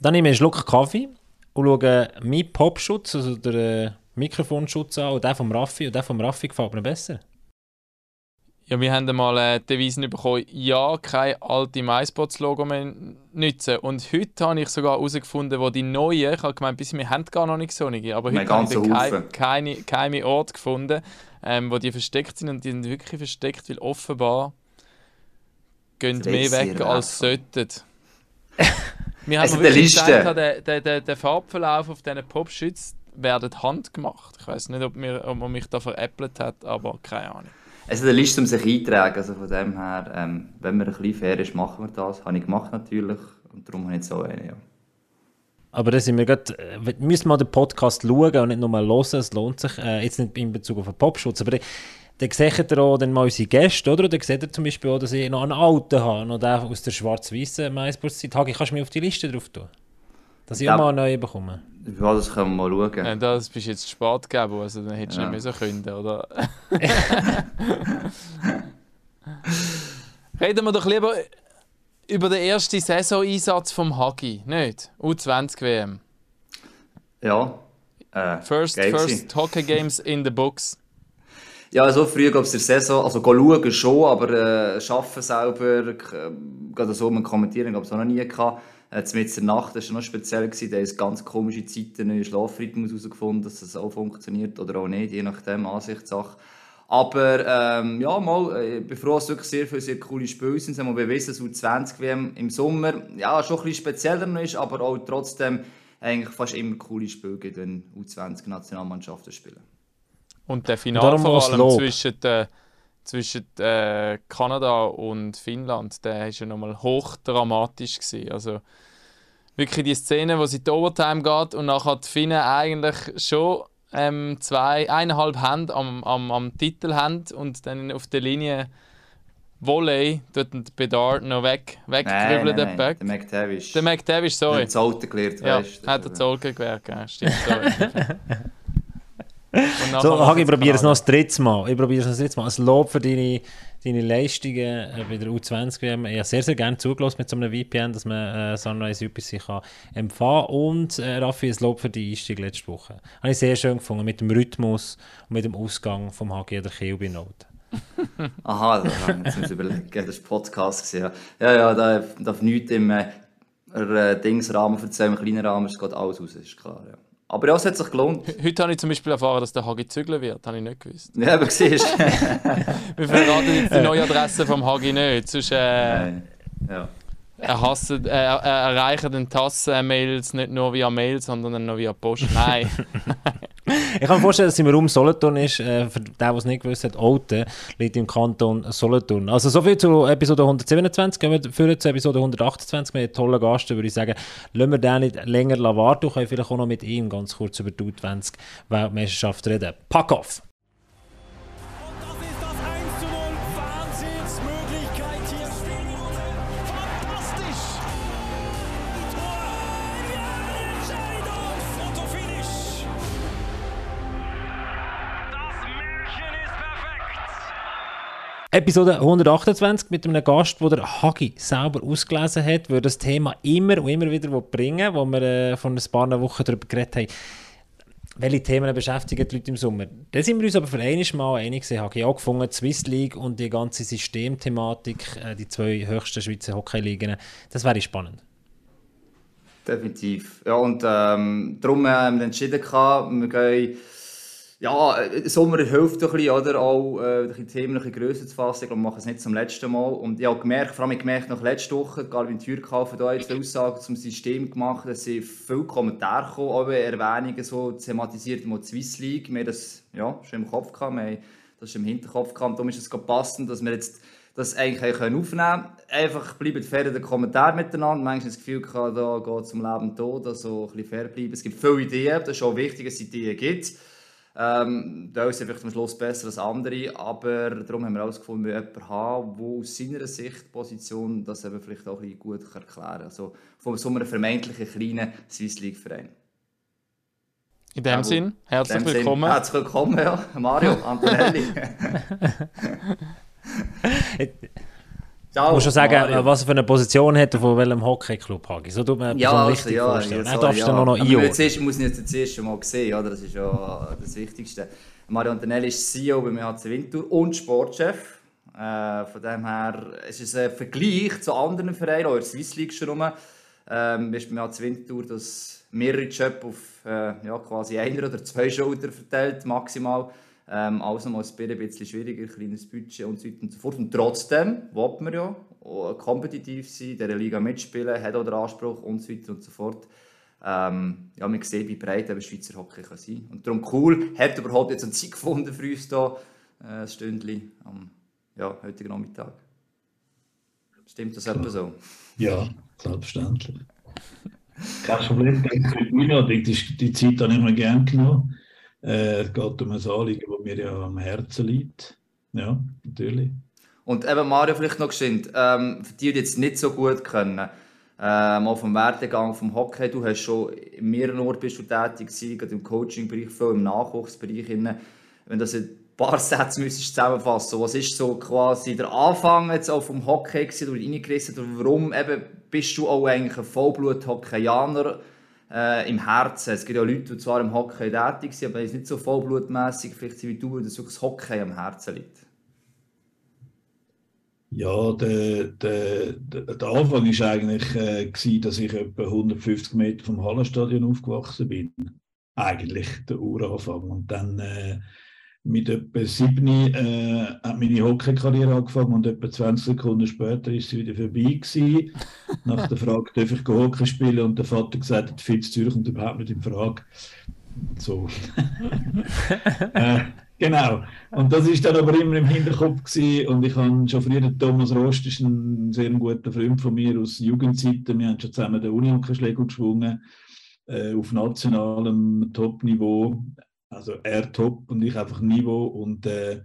dann nehme ich einen Schluck Kaffee und schaue meinen Popschutz, also den äh, Mikrofonschutz an und den vom Raffi. Und der vom Raffi gefällt mir besser. Ja, wir haben mal äh, die Devisen bekommen, ja, kein alte MySpots-Logo mehr nutzen. Und heute habe ich sogar herausgefunden, wo die neuen, ich habe gemeint, bis wir haben gar noch nicht so nicht, aber heute habe ich keine, keine, keine Ort gefunden, ähm, wo die versteckt sind und die sind wirklich versteckt, weil offenbar gehen mehr weg als sollten. wir haben also wirklich gesagt, der, der, der, der Farbverlauf auf diesen Popschützen werden handgemacht. Ich weiß nicht, ob, mir, ob man mich da veräppelt hat, aber keine Ahnung. Es ist eine Liste, um sich einzutragen. Also von dem her, ähm, wenn man ein bisschen fair ist, machen wir das. Habe ich gemacht natürlich. Und darum habe ich so eine, ja. Aber da sind wir gerade, äh, müssen mal den Podcast schauen und nicht nur mal hören. Es lohnt sich, äh, jetzt nicht in Bezug auf den Popschutz, aber dann seht ihr auch dann mal unsere Gäste, oder? Dann seht ihr zum Beispiel auch, dass ich noch einen alten habe, noch den aus der schwarz-weißen MySports-Zeit. Hagi, kannst du mich auf die Liste drauf tun? Dass ich ja. auch mal einen neuen bekomme. Ja, das können wir mal schauen. Ja, das bist jetzt spät gegeben, also dann hättest du ja. nicht müssen können, oder? Reden wir doch lieber über den ersten Saison-Einsatz vom Hagi, nicht? U20-WM. Ja. Äh, first first Hockey Games in the books. Ja, so früh gab es der Saison, also schauen schon, aber äh, arbeiten selber, äh, gerade so mit Kommentieren, gab es auch noch nie gehabt. Äh, mit der Nacht war noch speziell. Gewesen. Da haben ganz komische Zeiten, neuen Schlafrhythmus herausgefunden, dass das auch funktioniert oder auch nicht, je nachdem, Ansichtssache. Aber ähm, ja, mal, äh, ich bin froh, dass wirklich sehr viele sehr coole Spiele sind. Sie haben dass U20 WM im Sommer ja, schon ein bisschen spezieller ist, aber auch trotzdem eigentlich fast immer coole Spiele gibt, wenn U20-Nationalmannschaften spielen. Und der Finale vor allem zwischen, äh, zwischen äh, Kanada und Finnland, der war ja nochmal hochdramatisch. Gewesen. Also wirklich die Szene, wo sie in die Overtime geht und nachher die Finnen eigentlich schon ähm, zwei, eineinhalb Hände am, am, am Titel haben und dann auf der Linie Volley tut der Bedard noch weg, wegdribbeln, der Böck. Der McTavish. Der McTavish, sorry. Der hat Zolten gelernt, ja, weißt du. hat der Zolten gelernt, ja, stimmt, sorry. so, Hagi, ich probiere es noch das dritte Mal. Ich probiere es noch das dritte Mal. Ein Lob für deine, deine Leistungen äh, bei der U20 WM. Ich habe sehr, sehr gerne zugelassen mit so einem VPN, dass man äh, Sunrise UPC kann empfangen kann. Und äh, Raffi, ein Lob für die Einstieg letzte Woche. Habe ich sehr schön gefunden, mit dem Rhythmus und mit dem Ausgang vom Hagi oder Kiel bei Note. Aha, das muss ich überlegen. Das war Podcast. Ja, ja, ja da darf nichts im äh, Dingsrahmen erzählen, im kleinen Rahmen, es geht alles raus, ist klar. Ja. Aber ja, es hat sich gelohnt. Heute habe ich zum Beispiel erfahren, dass der Hagi zügeln wird. Das habe ich nicht gewusst. Ja, aber siehst Wir verraten jetzt die neue Adresse vom Hagi nicht. Sonst, äh, Nein. Ja. Er, hasst, äh, er erreicht den Tassen-Mails nicht nur via Mail, sondern noch via Post. Nein. ich kann mir vorstellen, dass im Raum Solothurn ist. Äh, für den, der es nicht gewusst hat, Olten liegt im Kanton Solothurn. Also soviel zu Episode 127. Gehen wir für zu Episode 128 mit einem tollen Gast. Würde ich sagen, lassen wir den nicht länger warten. Wir können vielleicht auch noch mit ihm ganz kurz über die U20-Weltmeisterschaft reden. Pack off! Episode 128 mit einem Gast, der der Hagi selber ausgelesen hat, der das Thema immer und immer wieder bringen wo wir äh, vor ein paar Wochen darüber geredet haben. Welche Themen beschäftigen die Leute im Sommer? Da sind wir uns aber für einiges Mal einig gewesen. Hagi auch gefunden, die Swiss League und die ganze Systemthematik, äh, die zwei höchsten Schweizer Hockey-Ligen, das wäre spannend. Definitiv. Ja, und ähm, darum haben wir entschieden, wir gehen ja, äh, Sommer hilft ein bisschen, oder? Auch äh, die Themen ein bisschen grösser zu fassen. Ich glaube, wir machen es nicht zum letzten Mal. Und ich habe gemerkt, vor allem gemerkt, nach letzter Woche, Galvin Türkaufen da jetzt Aussagen zum System gemacht, dass sie viele Kommentare kommen, auch Erwähnungen so thematisiert im Swiss League. Wir das ja, schon im Kopf gehabt, wir das schon im Hinterkopf gehabt. Darum ist es passend, dass wir jetzt das eigentlich aufnehmen können. Einfach bleiben fair in den Kommentaren miteinander. Manchmal das Gefühl, da geht es um Leben und Tod, also ein bisschen fair bleiben. Es gibt viele Ideen, das ist auch wichtig, dass es Ideen gibt. Ähm, da ist vielleicht am Schluss besser als andere, aber darum haben wir herausgefunden, wir jemanden haben, der aus seiner Sicht Position das eben vielleicht auch ein gut erklären kann. Also von so einem vermeintlichen kleinen Swiss League Verein. In dem ja, Sinn, herzlich dem willkommen. Sinn, herzlich willkommen, ja. Mario Antonelli. Du musst schon sagen, Mario. was er für eine Position hat und von welchem Hockeyclub Hagi. So tut man ja, also, richtig ja, vorstellen. Ja, so, darfst ja. du noch, noch einordnen. Ich muss ihn zuerst schon mal sehen, oder? das ist ja das Wichtigste. Mario Antonelli ist CEO beim HC Winter und Sportchef. Äh, von dem her es ist ein Vergleich zu anderen Vereinen, auch in der Swiss League schon rum. Ähm, ist beim HC Winter, dass mehrere Jobs auf äh, ja, quasi einer oder zwei Schultern verteilt, maximal. Ähm, also mal ein bisschen schwieriger, kleines Budget und so weiter und so fort. Und trotzdem will man ja kompetitiv sein, in dieser Liga mitspielen, hat auch den Anspruch und so weiter und so fort. Ähm, ja, man sieht, wie breit eben Schweizer Hockey kann sein Und darum cool, hat überhaupt jetzt eine Zeit gefunden für uns hier, äh, ein Stündchen am ja, heutigen Nachmittag. Stimmt das etwa so? Ja, selbstverständlich. Kein Problem, denke ich, die Zeit habe ich mir gerne genommen. Äh, es geht um ein Anliegen, das mir ja am Herzen liegt. Ja, natürlich. Und eben Mario, vielleicht noch geschwind, ähm, für die, die jetzt nicht so gut können, ähm, auch vom Werdegang vom Hockey, du hast schon in mehreren Orten bist du tätig gewesen, gerade im Coaching-Bereich, viel im Nachwuchsbereich. Wenn das ein paar Sätze müsstest zusammenfassen, was ist so quasi der Anfang jetzt auch vom Hockey gewesen, du reingerissen warum eben bist du auch eigentlich ein Vollblut-Hockeyaner? Äh, im Herzen. Es gibt ja Leute, die zwar im Hockey tätig sind, aber nicht so vollblutmässig vielleicht wie du, dass das Hockey am Herzen liegt. Ja, der, der, der, Anfang war eigentlich, äh, dass ich etwa 150 Meter vom Hallenstadion aufgewachsen bin. Eigentlich der Uranfang. Und dann äh, mit etwa sieben äh, hat meine Hockey-Karriere angefangen und etwa 20 Sekunden später ist sie wieder vorbei gewesen. Nach der Frage, darf ich Hockey spielen? Und der Vater gesagt hat, Fitz Zürich und überhaupt nicht in Frage. So. äh, genau. Und das ist dann aber immer im Hinterkopf gewesen. und ich habe schon früher, den Thomas Rost ist ein sehr guter Freund von mir aus Jugendzeiten. Wir haben schon zusammen den Unihockeyschläger geschwungen äh, auf nationalem Top-Niveau also er top und ich einfach Niveau und, äh,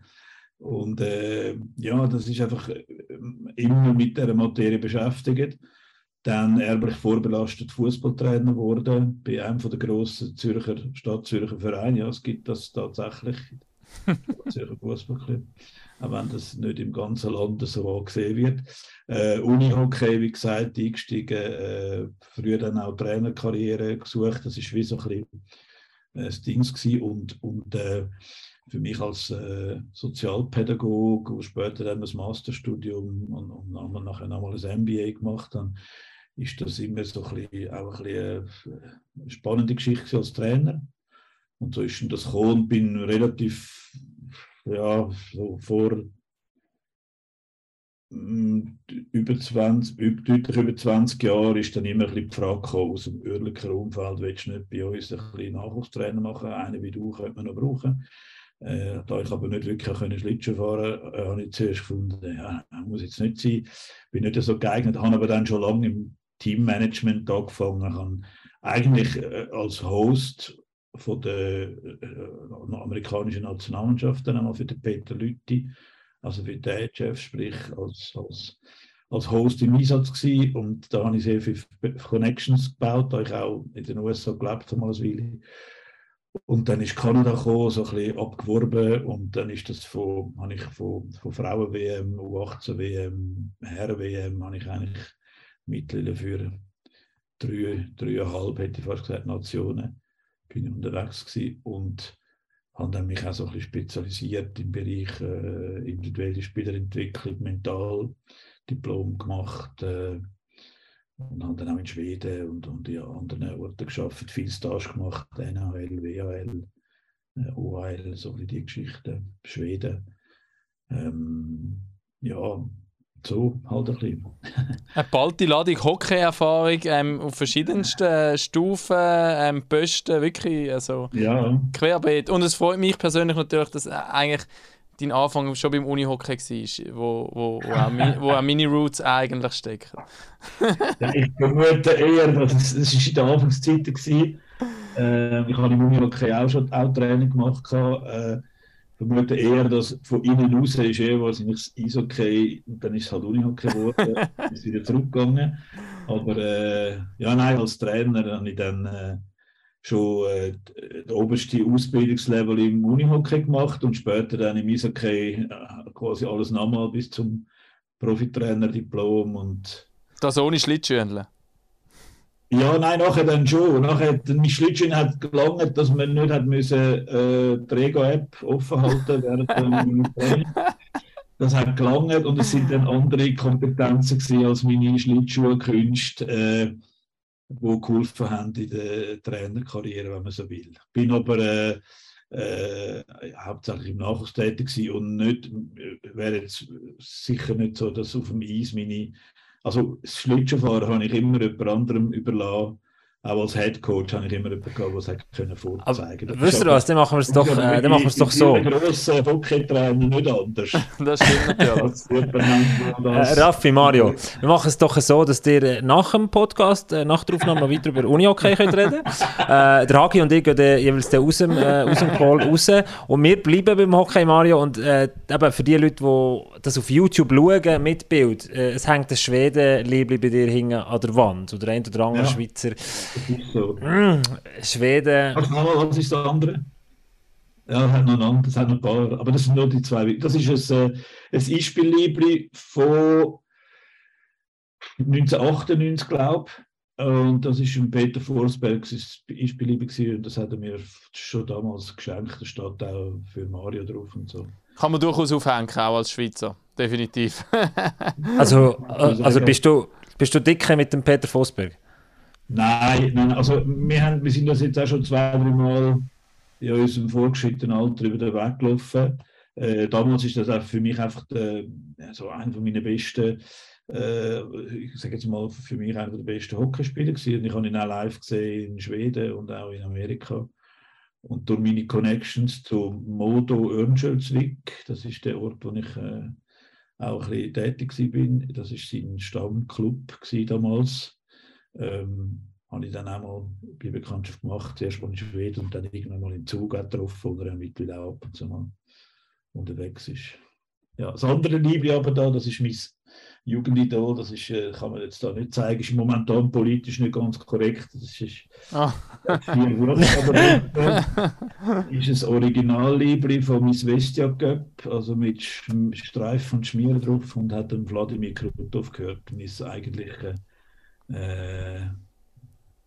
und äh, ja, das ist einfach äh, immer mit der Materie beschäftigt. Dann erblich vorbelastet Fußballtrainer geworden bei einem von der grossen Zürcher Stadt Vereinen. Ja, es gibt das tatsächlich. Zürcher Fußballclub, auch wenn das nicht im ganzen Land so angesehen wird. Äh, Unihockey, wie gesagt, eingestiegen, äh, früher dann auch Trainerkarriere gesucht. Das ist wie so ein bisschen das Ding gewesen. und, und äh, für mich als äh, Sozialpädagoge und später dann das Masterstudium und, und nachher nochmal ein MBA gemacht dann ist das immer so ein bisschen, auch ein bisschen eine spannende Geschichte als Trainer. Und so ist das gekommen und bin relativ, ja, so vor über 20, deutlich über 20 Jahre ist dann immer ein bisschen die Frage gekommen, aus dem örtlichen Umfeld, willst du nicht bei uns ein bisschen Nachwuchstrainer machen? Einen wie du könnte man noch brauchen. Äh, da ich aber nicht wirklich können Schlittschuh fahren konnte, äh, habe ich zuerst gefunden, ja, muss jetzt nicht sein. Bin nicht so geeignet, habe aber dann schon lange im Teammanagement angefangen. habe eigentlich äh, als Host von der äh, amerikanischen Nationalmannschaft dann einmal für den Peter Lütti also für den Chef, sprich als, als, als Host im Einsatz gewesen. und da habe ich sehr viele Connections gebaut, da ich auch in den USA gelebt habe als Weile. Und dann ist Kanada gekommen, so ein bisschen abgeworben und dann ist das von, habe ich von, von Frauen-WM, U18-WM, Herren-WM, habe ich eigentlich mittlerweile für drei, dreieinhalb, hätte ich fast gesagt, Nationen bin ich unterwegs gewesen und habe dann mich auch so ein bisschen spezialisiert im Bereich äh, individuelle Spielerentwicklung, Mentaldiplom gemacht äh, und habe dann auch in Schweden und, und in anderen Orten geschafft, viel Stage gemacht, NHL, WHL, äh, OHL, so wie die Geschichten, Schweden. Ähm, ja, so halt ein bisschen. Eine ballte Ladung Hockey-Erfahrung ähm, auf verschiedensten Stufen, ähm, Posten, wirklich, also ja. querbeet. Und es freut mich persönlich natürlich, dass eigentlich dein Anfang schon beim Unihockey war, wo, wo, wo, auch, wo auch meine Roots eigentlich stecken. ja, ich vermute eher, es, es ist in der Anfangszeit war. Äh, ich habe im Unihockey auch schon auch Training gemacht. Äh, vermute eher, dass von innen raus ist eher wahrscheinlich das Eishockey und dann ist es halt Unihockey geworden, ist wieder zurückgegangen. Aber äh, ja, nein, als Trainer habe ich dann äh, schon äh, das oberste Ausbildungslevel im Unihockey gemacht und später dann im Eishockey äh, quasi alles nochmal bis zum Profitrainer-Diplom und Das ohne Schlittschuhenle. Ja, nein, nachher dann schon. Nachher, mein Schlittschuh hat gelangt, dass man nicht hat müssen, äh, die Rego-App offen halten während dem. Das hat gelangt und es sind dann andere Kompetenzen gewesen als meine Schlittschuhkünste, äh, die geholfen haben in der Trainerkarriere, wenn man so will. Bin aber äh, äh, hauptsächlich im Nachwuchs tätig und nicht, wäre jetzt sicher nicht so, dass auf dem Eis meine, also das Schlittschuhfahren habe ich immer jemand anderem überlassen. Auch als Head Coach habe ich immer jemanden gehabt, der es hätte können vorzeigen Aber wisst ihr was, dann machen wir es doch, äh, dann machen wir es doch so. Bei grossen Hockey-Trainer nicht anders. Das stimmt natürlich. Äh, Raffi, Mario, wir machen es doch so, dass ihr äh, nach dem Podcast, äh, nach der Aufnahme noch weiter über Unihockey könnt reden äh, Der Hagi und ich gehen jeweils aus, dem, äh, aus dem Call raus und wir bleiben beim Hockey, Mario. Und äh, eben für die Leute, die das auf YouTube schauen, mit Bild, äh, es hängt ein Schweden-Liebli bei dir hinten an der Wand oder ein oder andere Ja. Schweizer. Das ist so. Mm, Schweden. Mal, was ist das andere? Ja, hat noch ein anderes, hat noch ein paar, aber das sind nur die zwei. Das ist ein, äh, ein Einspiellibri von 1998, glaube ich. Und das ist ein Peter Forsberg, das Einspiellibri gewesen, und das hat er mir schon damals geschenkt. Da steht auch für Mario drauf und so. Kann man durchaus aufhängen, auch als Schweizer. Definitiv. Also, äh, also bist, du, bist du dicke mit dem Peter Vosberg? Nein, nein, also wir, haben, wir sind das jetzt auch schon zwei, drei Mal in unserem vorgeschrittenen Alter über den Weg gelaufen. Äh, damals ist das auch für mich einfach ja, so einer von meinen besten, äh, ich sage jetzt mal, für mich einer der besten Hockeyspieler gewesen. Und ich habe ihn auch live gesehen in Schweden und auch in Amerika. Und durch meine Connections zu Modo Örnsköldsvik, das ist der Ort, wo ich äh, auch ein bisschen tätig war, das ist sein Stammclub damals ähm, habe ich dann auch mal die Bekanntschaft gemacht, zuerst mal in Schweden und dann irgendwann mal im Zug getroffen oder er mittlerweile auch ab und zu mal unterwegs ist. Ja, das andere Liebling aber da, das ist mein Jugendidol, das ist, äh, kann man jetzt da nicht zeigen, ist momentan politisch nicht ganz korrekt, das ist Ah. viel Wurst, aber äh, ist ein Originalliebling von Miss Vestia Cup, also mit Streifen und Schmier drauf und hat dann Wladimir Krutov gehört, mein eigentlicher äh,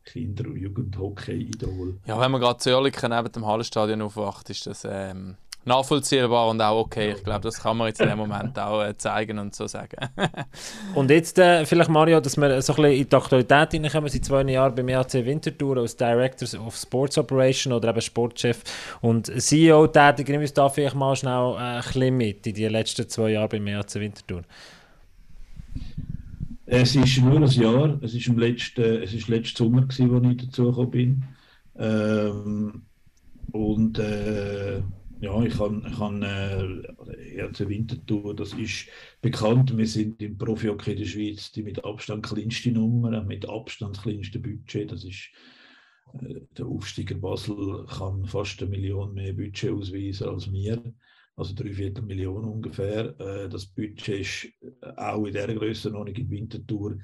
Kinder- und Jugendhockey-Idol. Ja, wenn man gerade zu Oerlikon neben dem Hallenstadion aufwacht, ist das ähm, nachvollziehbar und auch okay. Ich glaube, das kann man jetzt in dem Moment auch äh, zeigen und so sagen. Und jetzt äh, vielleicht, Mario, dass wir so ein bisschen in die Aktualität hineinkommen. Seit zwei Jahren beim EAC Winterthur als Director of Sports Operation oder eben Sportchef und CEO tätig. Nimm uns da vielleicht mal schnell äh, ein bisschen mit in die letzten zwei Jahre beim EAC Winterthur. Es ist nur ein Jahr, es ist, im letzten, es ist letzten Sommer, gewesen, als ich dazugekommen bin. Ähm, und äh, ja, ich kann, ich kann äh, ERC Winterthur, das ist bekannt, wir sind im Profi-Hockey in der Schweiz die mit Abstand kleinste Nummer, mit Abstand kleinste Budget, das ist äh, der Aufsteiger Basel kann fast eine Million mehr Budget ausweisen als wir, also drei Viertel Millionen ungefähr. Äh, das Budget ist äh, auch in dieser Grössenordnung in Winterthur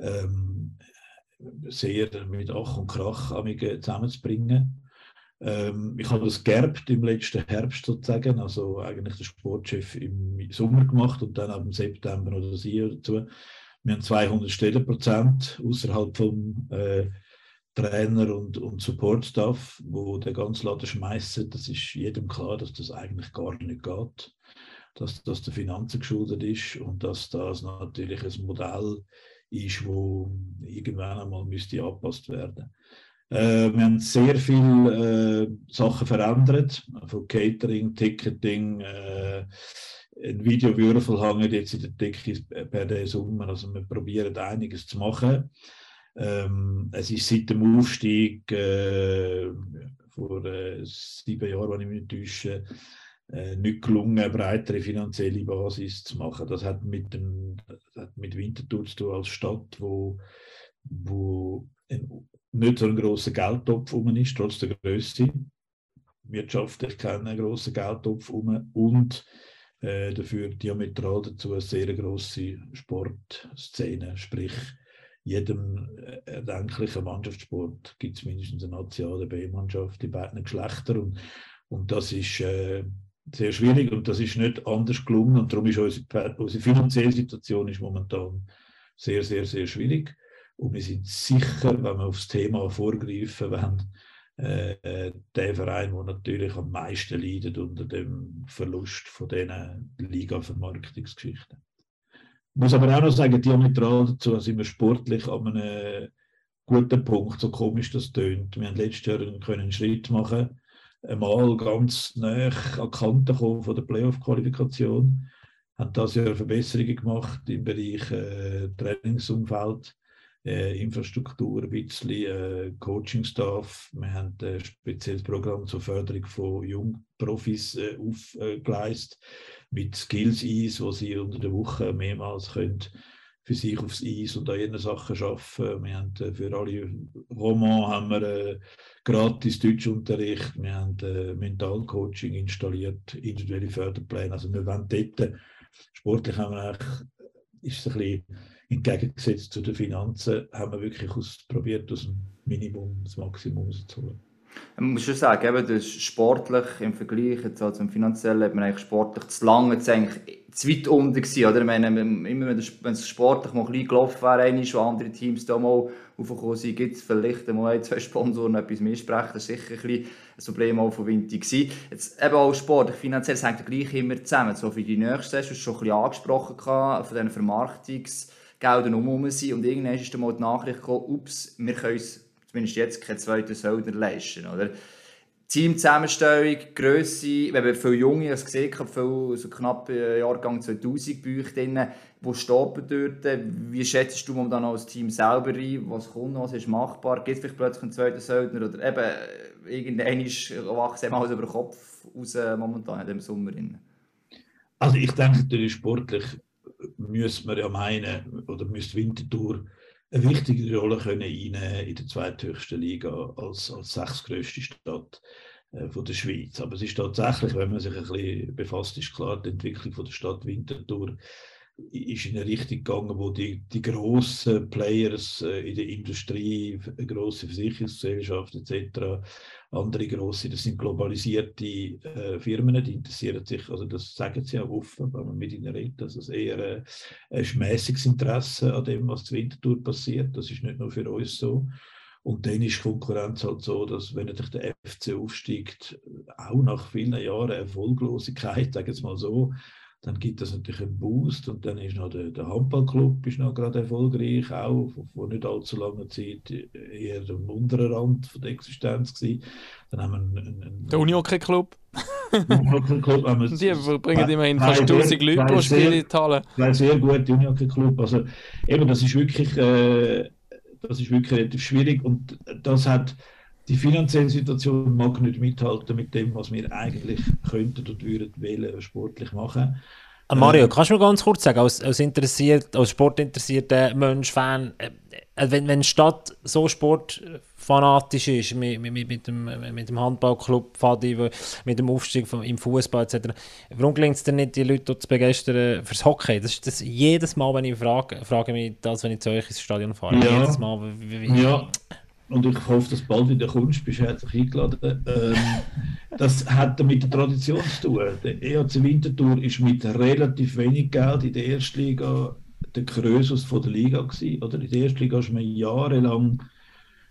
ähm, sehr mit Ach und Krach zusammenzubringen. Ähm, ich habe das geerbt im letzten Herbst sozusagen, also eigentlich der Sportchef im Sommer gemacht und dann ab dem September oder Jahr dazu. Wir haben 200 Stellenprozent außerhalb vom äh, Trainer und, und Support-Staff, wo der ganze Laden schmeißen. Das ist jedem klar, dass das eigentlich gar nicht geht, dass das der Finanzen geschuldet ist und dass das natürlich ein Modell ist, wo irgendwann einmal müsste angepasst werden. Äh, wir haben sehr viele äh, Sachen verändert, von Catering, Ticketing, äh, ein Videowürfel hängt jetzt in der Decke per den Sommer. Also wir probieren einiges zu machen. Ähm, es ist seit dem Aufstieg äh, vor äh, sieben Jahren, wenn ich mich nicht täusche, äh, nicht gelungen, eine breitere finanzielle Basis zu machen. Das hat mit, dem, hat mit Winterthur zu tun als Stadt, wo, wo ein, nicht so ein grosser Geldtopf um ist, trotz der Größe. Wirtschaftlich keinen grossen Geldtopf um und äh, dafür diametral dazu eine sehr grosse Sportszene, sprich jedem äh, erdenklichen Mannschaftssport gibt es mindestens eine nationale B-Mannschaft in beiden Geschlechtern und, und das ist äh, sehr schwierig und das ist nicht anders gelungen und darum ist unsere, unsere finanzielle Situation ist momentan sehr, sehr, sehr schwierig. Und wir sind sicher, wenn wir aufs Thema vorgreifen wollen, äh, der Verein, der natürlich am meisten leidet unter dem Verlust von diesen Liga-Vermarktungsgeschichten. Muss aber auch noch sagen, diametral dazu sind wir sportlich an einem guten Punkt, so komisch das tönt. Wir haben letztes Jahr einen Schritt machen einmal ganz nah an die Kante kommen von der Playoff-Qualifikation. Haben das Jahr Verbesserungen gemacht im Bereich äh, Trainingsumfeld, äh, Infrastruktur, ein bisschen äh, Coaching-Staff. Wir haben ein spezielles Programm zur Förderung von Jungprofis äh, aufgeleistet mit Skills-Eis, wo sie unter der Woche mehrmals können für sich aufs Eis und an ihren Sachen arbeiten. Wir haben äh, für alle Romans haben wir äh, gratis Deutschunterricht, wir haben äh, Mentalcoaching installiert, individuelle Förderpläne. Also wir wollen dort, sportlich haben wir ist es ein bisschen entgegengesetzt zu den Finanzen, haben wir wirklich aus, probiert, aus dem Minimum das Maximum rauszuholen. Man muss schon sagen, eben, das sportlich im Vergleich also zum finanziellen, hat man eigentlich sportlich zu lange jetzt eigentlich zu weit unten gewesen, oder? Meine, immer wenn es sportlich mal ein bisschen gelaufen wäre, wo andere Teams da mal aufgekommen sind, gibt es vielleicht mal ein, zwei Sponsoren etwas mehr sprechen. Das war sicher ein, ein Problem auch von Winter gewesen. Jetzt eben auch sportlich, finanziell, das hängt gleich immer zusammen. So für die nächste Saison, schon ein bisschen angesprochen gehabt, von diesen Vermarktungsgeldern um sind und irgendwann ist dann mal die Nachricht gekommen, ups, wir können uns zumindest jetzt keinen zweiten Söldner leisten, oder? Teamzusammenstellung, Grösse, wenn man viele Junge, ich gesehen habe, viel, so knapp Jahrgang 2000 bei euch drin, wo steht dort? Wie schätzt du momentan als Team selber ein? Was kommt noch? Was ist machbar? Gibt es vielleicht plötzlich einen zweiten Söldner? Oder eben, irgendein ist wachsen alles über den Kopf raus momentan in diesem Sommer? Also ich denke, natürlich sportlich müssen wir ja meinen, oder müsste Winterthur eine wichtige Rolle können in der zweithöchsten Liga als, als sechstgrößte Stadt äh, von der Schweiz. Aber es ist tatsächlich, wenn man sich ein bisschen befasst, ist klar, die Entwicklung von der Stadt Winterthur ist in eine Richtung gegangen, wo die, die grossen Players äh, in der Industrie, grosse Versicherungsgesellschaften etc., andere grosse, das sind globalisierte äh, Firmen, die interessieren sich, also das sagen sie auch offen, wenn man mit ihnen redet, dass es eher äh, ein mäßiges Interesse an dem, was zur Wintertour passiert. Das ist nicht nur für uns so. Und dann ist Konkurrenz halt so, dass wenn natürlich der FC aufsteigt, auch nach vielen Jahren Erfolglosigkeit, sagen wir es mal so, dann gibt es natürlich einen Boost und dann ist noch der, der Handballclub ist noch gerade erfolgreich, auch vor nicht allzu langer Zeit eher am unteren Rand von der Existenz gewesen. Dann haben wir einen, einen, der Unihockey Club. Club haben wir Die bringen immerhin fast 1000 Leute pro Spiel in Halle. Zwei sehr gute Unihockey Club. Also eben, das ist wirklich, äh, das ist wirklich relativ schwierig und das hat die finanzielle Situation mag nicht mithalten mit dem, was wir eigentlich könnten und würden wählen, sportlich machen. Ah, Mario, ähm, kannst du mir ganz kurz sagen, als, als, interessiert, als sportinteressierter Mensch, Fan, äh, äh, wenn, wenn die Stadt so sportfanatisch ist, mit, mit, mit, dem, mit dem Handballclub, Fadi, mit dem Aufstieg vom, im Fußball etc., warum gelingt es denn nicht, die Leute zu begeistern fürs Hockey? Das ist das jedes Mal, wenn ich frage, frage mich das, wenn ich zu euch ins Stadion fahre. Ja, jedes Mal. Wie, wie, ja und ich hoffe, dass du bald wieder kommst, bist herzlich eingeladen. Ähm, das hat mit der Tradition zu tun. Der EAC Winterthur ist mit relativ wenig Geld in der ersten Liga der Krösus von der Liga gewesen. Oder in der ersten Liga ist man jahrelang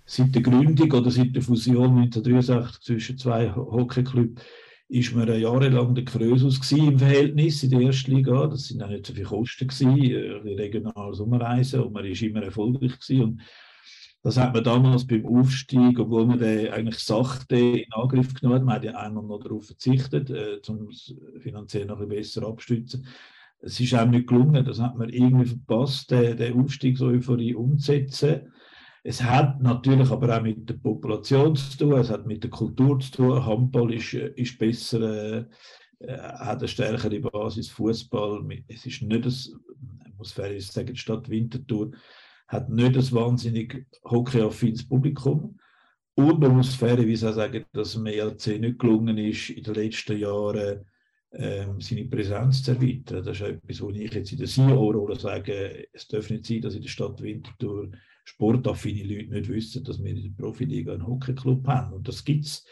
seit der Gründung oder seit der Fusion 1963 zwischen zwei Hockeyclubs ist man jahrelang der Krösus im Verhältnis in der ersten Liga. Das sind auch nicht so viele Kosten gewesen, äh, die regionale Sommerreisen und man ist immer erfolgreich gewesen. Und das hat man damals beim Aufstieg, obwohl man den eigentlich sachte in Angriff genommen hat, man hat ja einmal noch darauf verzichtet, äh, um es finanziell noch ein besser abzustützen. Es ist auch nicht gelungen, das hat man irgendwie verpasst, den, den Aufstieg so Euphorie umzusetzen. Es hat natürlich aber auch mit der Population zu tun, es hat mit der Kultur zu tun. Handball ist, ist besser, äh, äh hat eine stärkere Basis, Fußball. Es ist nicht das, ich muss fair sagen, die Stadt Winterthur hat nicht ein wahnsinnig hockeyaffines Publikum. Und man muss fairerweise auch sagen, dass dem ELC nicht gelungen ist, in den letzten Jahren ähm, seine Präsenz zu erweitern. Das ist etwas, wo ich jetzt in der CEO-Rolle sage, es darf nicht sein, dass in der Stadt Winterthur sportaffine Leute nicht wissen, dass wir in der Profiliga einen Hockeyclub haben. Und das gibt es.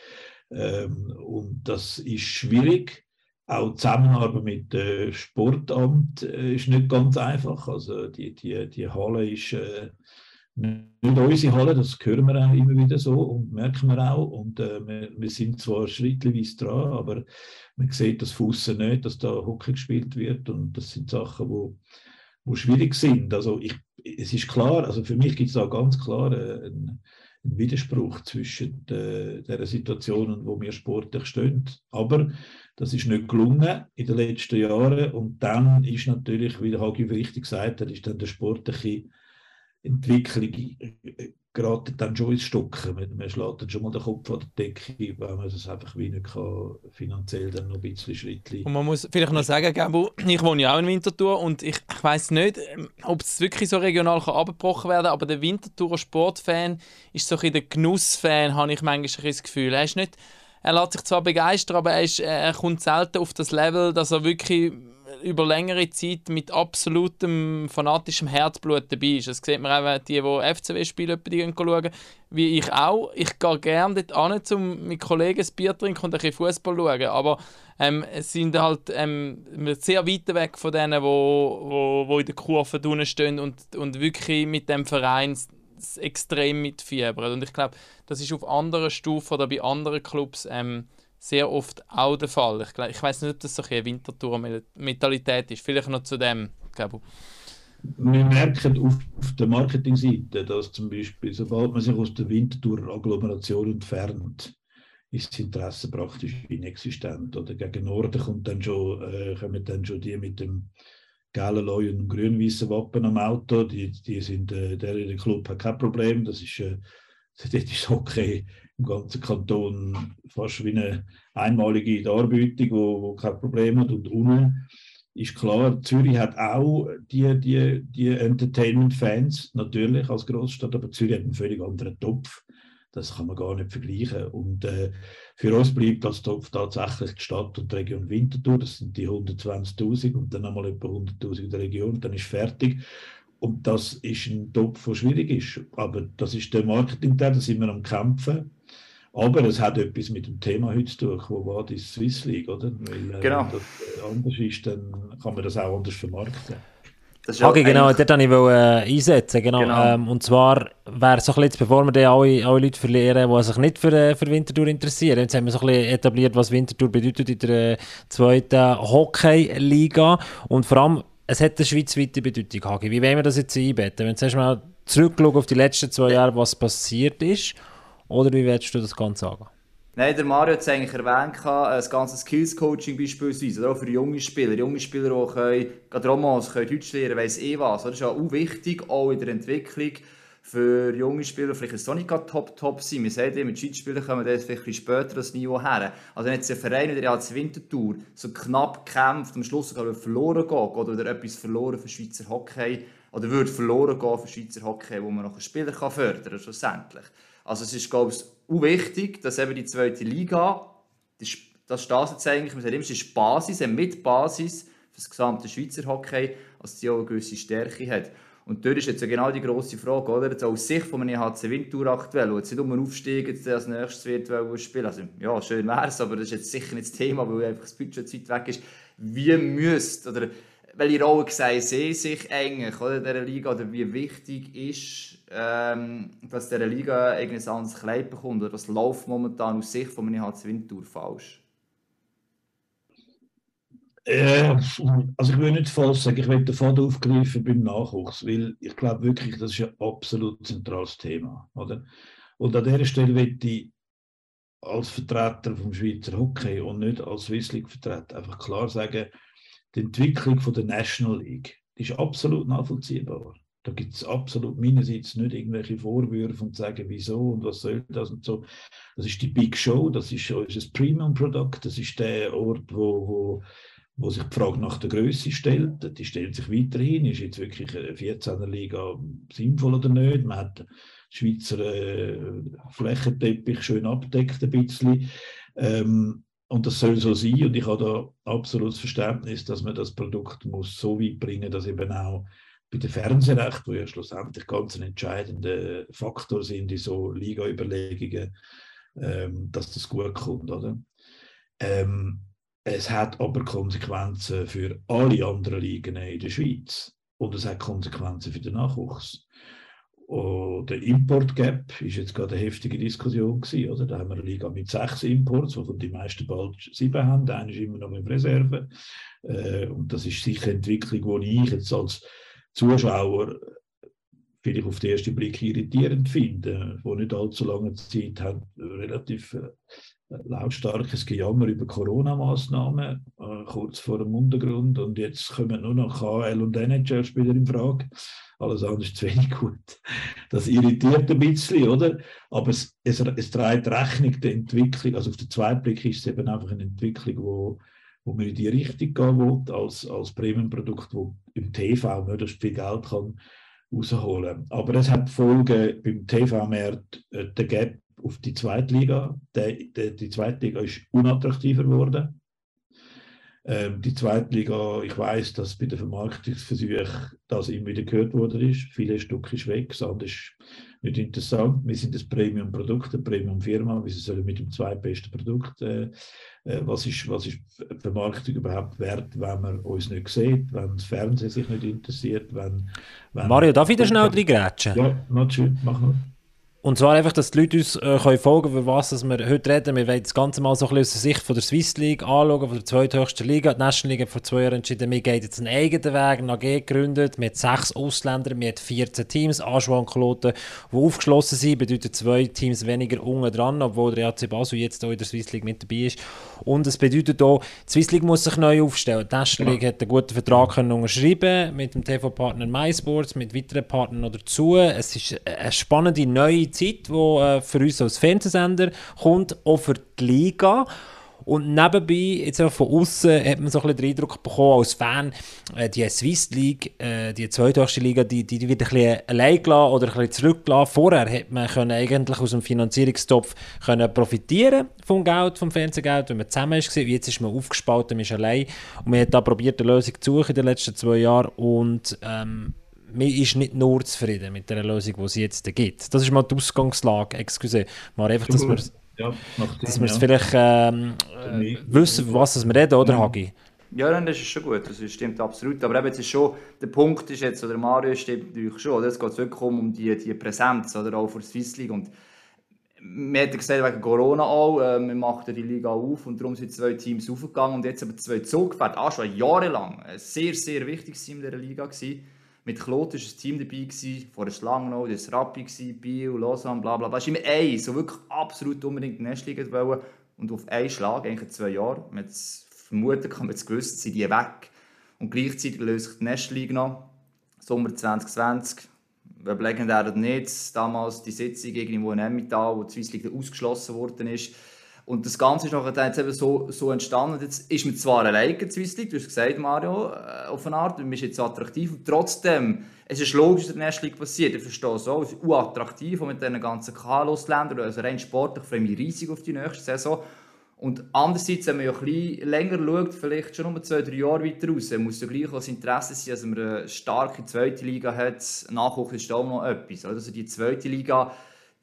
Ähm, und das ist schwierig. Auch die Zusammenarbeit mit dem Sportamt äh, ist nicht ganz einfach. Also die, die, die Halle ist äh, nicht unsere Halle, das hören wir auch immer wieder so und merken wir auch. Und äh, wir, wir, sind zwar schrittweise dran, aber man sieht das Fussen nicht, dass da Hockey gespielt wird. Und das sind Sachen, wo, wo schwierig sind. Also ich, es ist klar, also für mich gibt es da ganz klar einen Widerspruch zwischen der, der Situation und wo wir sportlich stehen. Aber das ist nicht gelungen in den letzten Jahren. Und dann ist natürlich, wie der Hagi richtig gesagt hat, ist dann der sportliche Entwicklung äh, gerade dann schon ins Stocken. Man, schlägt dann schon mal den Kopf an der Decke, weil man das einfach wie nicht kann, finanziell dann noch ein bisschen Schrittli. Und man muss vielleicht noch sagen, Gabo, ich wohne ja auch in Winterthur und ich, ich weiß nicht, ähm, ob es wirklich so regional kann abgebrochen werden aber der Winterthurer Sportfan ist so ein der Genussfan, habe ich manchmal das Gefühl. Er ist nicht er lässt sich zwar begeistern, aber er, ist, er kommt selten auf das Level, dass er wirklich über längere Zeit mit absolutem fanatischem Herzblut dabei ist. Das sieht man auch, die, die FCW-Spiele schauen, wie ich auch. Ich gehe gerne dort hin, um mit Kollegen ein Bier trinken und ein bisschen Fußball schauen. Aber ähm, es sind halt ähm, sehr weit weg von denen, die wo, wo, wo in der Kurve drinnen stehen und, und wirklich mit dem Verein extrem mitfiebern. Und ich glaube, das ist auf anderen Stufen oder bei anderen Clubs ähm, sehr oft auch der Fall. Ich, ich weiß nicht, ob das so eine Wintertour-Mentalität ist. Vielleicht noch zu dem, glaube wir merken auf der Marketingseite, dass zum Beispiel, sobald man sich aus der Winterthur-Agglomeration entfernt, ist das Interesse praktisch inexistent. Oder gegen Norden kommt dann schon, äh, kommen dann schon die mit dem gelben Leu und grün-weißen Wappen am Auto. Die, die sind, äh, der in Club hat kein Problem. Das ist, äh, das ist okay im ganzen Kanton fast wie eine einmalige Darbietung, wo, wo kein Problem hat. Und unten ist klar, Zürich hat auch die, die, die Entertainment-Fans, natürlich als Großstadt, aber Zürich hat einen völlig anderen Topf. Das kann man gar nicht vergleichen. Und äh, für uns bleibt als Topf tatsächlich die Stadt und die Region Winterthur. Das sind die 120.000 und dann nochmal etwa 100.000 in der Region. Dann ist fertig. Und das ist ein Topf, der schwierig ist. Aber das ist der Marketing-Teil, da sind wir am Kämpfen. Aber es hat etwas mit dem Thema heute zu tun, wo war die Swiss League, oder? Weil, äh, genau. Wenn das äh, anders ist, dann kann man das auch anders vermarkten. Das okay, genau, dort wollte ich äh, einsetzen. Genau. genau. Ähm, und zwar wäre so ein bisschen, bevor wir dann alle, alle Leute verlieren, die sich nicht für, äh, für Winterthur interessieren. Jetzt haben wir so ein bisschen etabliert, was Winterthur bedeutet in der äh, zweiten Hockey-Liga. Und vor allem, es hat eine schweizweite Bedeutung, Hagi. Wie wollen wir das jetzt einbetten? Wenn wir jetzt erstmal zurückschauen auf die letzten zwei Jahre, was passiert ist oder wie willst du das Ganze sagen? Nein, der Mario hat es eigentlich erwähnt, das ganze Skills-Coaching beispielsweise, oder auch für junge Spieler. Junge Spieler, die können, gerade Romans können Deutsch lernen, weiss eh was. Das ist auch wichtig, auch in der Entwicklung für junge Spieler, vielleicht ist es nicht top, top sein. Sehen immer, mit Schiedsspielern kommen dann vielleicht später das Niveau her. Also wenn jetzt ein Verein wie der als Wintertour so knapp kämpft, am Schluss sogar verloren geht, oder etwas verloren für Schweizer Hockey, oder würde verloren gehen für Schweizer Hockey, wo man noch einen Spieler kann fördern kann, schlussendlich. Also es ist, glaube ich, wichtig, dass eben die zweite Liga, das steht jetzt eigentlich, man sagt immer, es ist Basis, eine Mitbasis für das gesamte Schweizer Hockey, als die auch eine gewisse Stärke hat. Und dort ist jetzt genau die grosse Frage, oder? Jetzt aus Sicht von einem HC Wintour aktuell, wo jetzt nicht um Aufstieg jetzt als nächstes wird spielen Also, ja, schön wäre es, aber das ist jetzt sicher nicht das Thema, weil einfach das Budget Zeit weg ist. Wie müsst, oder welche Rolle sehen Sie sich eigentlich oder, dieser Liga, oder wie wichtig ist ähm, dass dieser Liga ein anderes Kleid bekommt? Oder was läuft momentan aus Sicht von einem HC Winterthur falsch? Äh, also ich will nicht falsch sagen, ich will den Faden aufgreifen beim Nachwuchs, weil ich glaube wirklich, das ist ein absolut zentrales Thema. Oder? Und an dieser Stelle möchte ich als Vertreter vom Schweizer Hockey und nicht als Swiss League Vertreter einfach klar sagen, die Entwicklung von der National League ist absolut nachvollziehbar. Da gibt es absolut meinerseits nicht irgendwelche Vorwürfe und sagen, wieso und was soll das und so. Das ist die Big Show, das ist unser Premium-Produkt, das ist der Ort, wo, wo, wo sich die Frage nach der Größe stellt. Die stellt sich weiterhin. Ist jetzt wirklich eine 14er Liga sinnvoll oder nicht? Man hat den Schweizer äh, Flächenteppich schön abdeckt ein bisschen. Ähm, und das soll so sein. Und ich habe da absolutes Verständnis, dass man das Produkt muss so weit bringen, dass eben auch bei den Fernsehrechten, die ja schlussendlich ganz ein entscheidender Faktor sind in so Liga-Überlegungen, ähm, dass das gut kommt. Oder? Ähm, es hat aber Konsequenzen für alle anderen Ligen in der Schweiz und es hat Konsequenzen für den Nachwuchs. Der Import Gap ist jetzt gerade eine heftige Diskussion gewesen, oder? Da haben wir eine Liga mit sechs Imports, wovon die meisten bald sieben haben. Der eine ist immer noch in Reserve. Äh, und das ist sicher eine Entwicklung, die ich jetzt als Zuschauer vielleicht auf den ersten Blick irritierend finde, wo nicht allzu lange Zeit hat, relativ äh, lautstarkes Gejammer über Corona-Maßnahmen, äh, kurz vor dem Untergrund. Und jetzt kommen nur noch KL und NHL-Spieler in Frage. Alles andere ist zu wenig gut. Das irritiert ein bisschen, oder? Aber es, es, es trägt Rechnung der Entwicklung. Also auf den zweiten Blick ist es eben einfach eine Entwicklung, wo, wo man in die Richtung gehen will, als, als Premium-Produkt, wo im TV möglichst viel Geld kann rausholen. Aber es hat Folgen beim TV-Markt, äh, der Gap auf die Zweitliga. Die, die, die Zweitliga ist unattraktiver geworden. Ähm, die Zweitliga, ich weiß, dass bei den Vermarktungsversuchen das immer wieder gehört worden ist. Viele Stück ist weg, das ist nicht interessant. Wir sind das Premium-Produkt, eine Premium-Firma. Wir sollen mit dem zweitbesten Produkt, äh, äh, was, ist, was ist Vermarktung überhaupt wert, wenn man uns nicht sieht, wenn das Fernsehen sich nicht interessiert, wenn... wenn Mario, darf ich da schnell reingrätschen? Ja, natürlich, mach mal. Und zwar einfach, dass die Leute uns äh, können folgen können, über was wir heute reden. Wir wollen das Ganze mal so ein bisschen aus der Sicht von der Swiss League anschauen, von der zweithöchsten Liga. Die National League hat vor zwei Jahren entschieden, wir gehen jetzt einen eigenen Weg, eine AG gegründet, mit sechs Ausländern, mit 14 Teams, Anschwankloten, die aufgeschlossen sind, bedeutet zwei Teams weniger unten dran, obwohl der AC Basel jetzt auch in der Swiss League mit dabei ist. Und es bedeutet auch, die Swiss League muss sich neu aufstellen. Die National League hat einen guten Vertrag können unterschreiben mit dem TV-Partner MySports, mit weiteren Partnern noch dazu. Es ist eine spannende neue Zeit, die äh, für uns als Fernsehsender kommt, auch für die Liga. Und nebenbei, jetzt auch von außen, hat man so ein bisschen den Eindruck bekommen, als Fan, äh, die Swiss League, äh, die zweithöchste Liga, die, die wird ein bisschen allein gelassen oder ein bisschen zurückgelassen. Vorher hat man können eigentlich aus dem Finanzierungstopf können profitieren vom Geld, vom Fernsehgeld, wenn man zusammen ist. Jetzt ist man aufgespalten, man ist allein. Und man hat da probiert, eine Lösung zu suchen in den letzten zwei Jahren. Und ähm, man ist nicht nur zufrieden mit der Lösung, die es jetzt gibt. Das ist mal die Ausgangslage. Excuse. Mal einfach, dass wir ja, dass wir ja. vielleicht ähm, äh, wissen, was wir reden, oder, Hagi? Ja, das ist schon gut, das stimmt absolut. Aber eben, jetzt ist schon, der Punkt ist jetzt, oder Mario stimmt natürlich schon, oder? es geht wirklich um die, die Präsenz, oder auch für die Swiss League. Und wir haben gesagt, wegen Corona auch, äh, wir machen die Liga auf und darum sind zwei Teams aufgegangen und jetzt aber zwei Zugpferde, auch schon jahrelang, ein sehr, sehr wichtiges Team dieser Liga gewesen. Mit Klot war ein Team dabei, gewesen, vorher Schlangenau, das Rappi, Biel, Lausanne, bla bla bla. Es ist immer ein, so wirklich absolut unbedingt in Nestliga wollen. Und auf einen Schlag, eigentlich in zwei Jahren, man vermuten kann man es gewusst, sind die weg. Und gleichzeitig löst sich die Nestliga noch. Sommer 2020, wer legendär oder nicht, damals die Sitzung irgendwo in Emmental, wo die Swiss League ausgeschlossen worden ist und das Ganze ist nachher jetzt eben so, so entstanden. Jetzt ist man zwar alleine in Swiss League, du hast gesagt, Mario, äh, auf eine Art, man ist jetzt attraktiv und trotzdem, es ist logisch, dass der National League passiert, ich verstehe es auch, es ist unattraktiv mit diesen ganzen KLOS-Ländern, also rein sportlich freue ich mich riesig auf die nächste Saison. Und andererseits, wenn man ja ein bisschen länger schaut, vielleicht schon um zwei, drei Jahre weiter raus, muss ja gleich das Interesse sein, dass man eine starke zweite Liga hat. Nachwuchs ist auch noch etwas. Also die zweite Liga,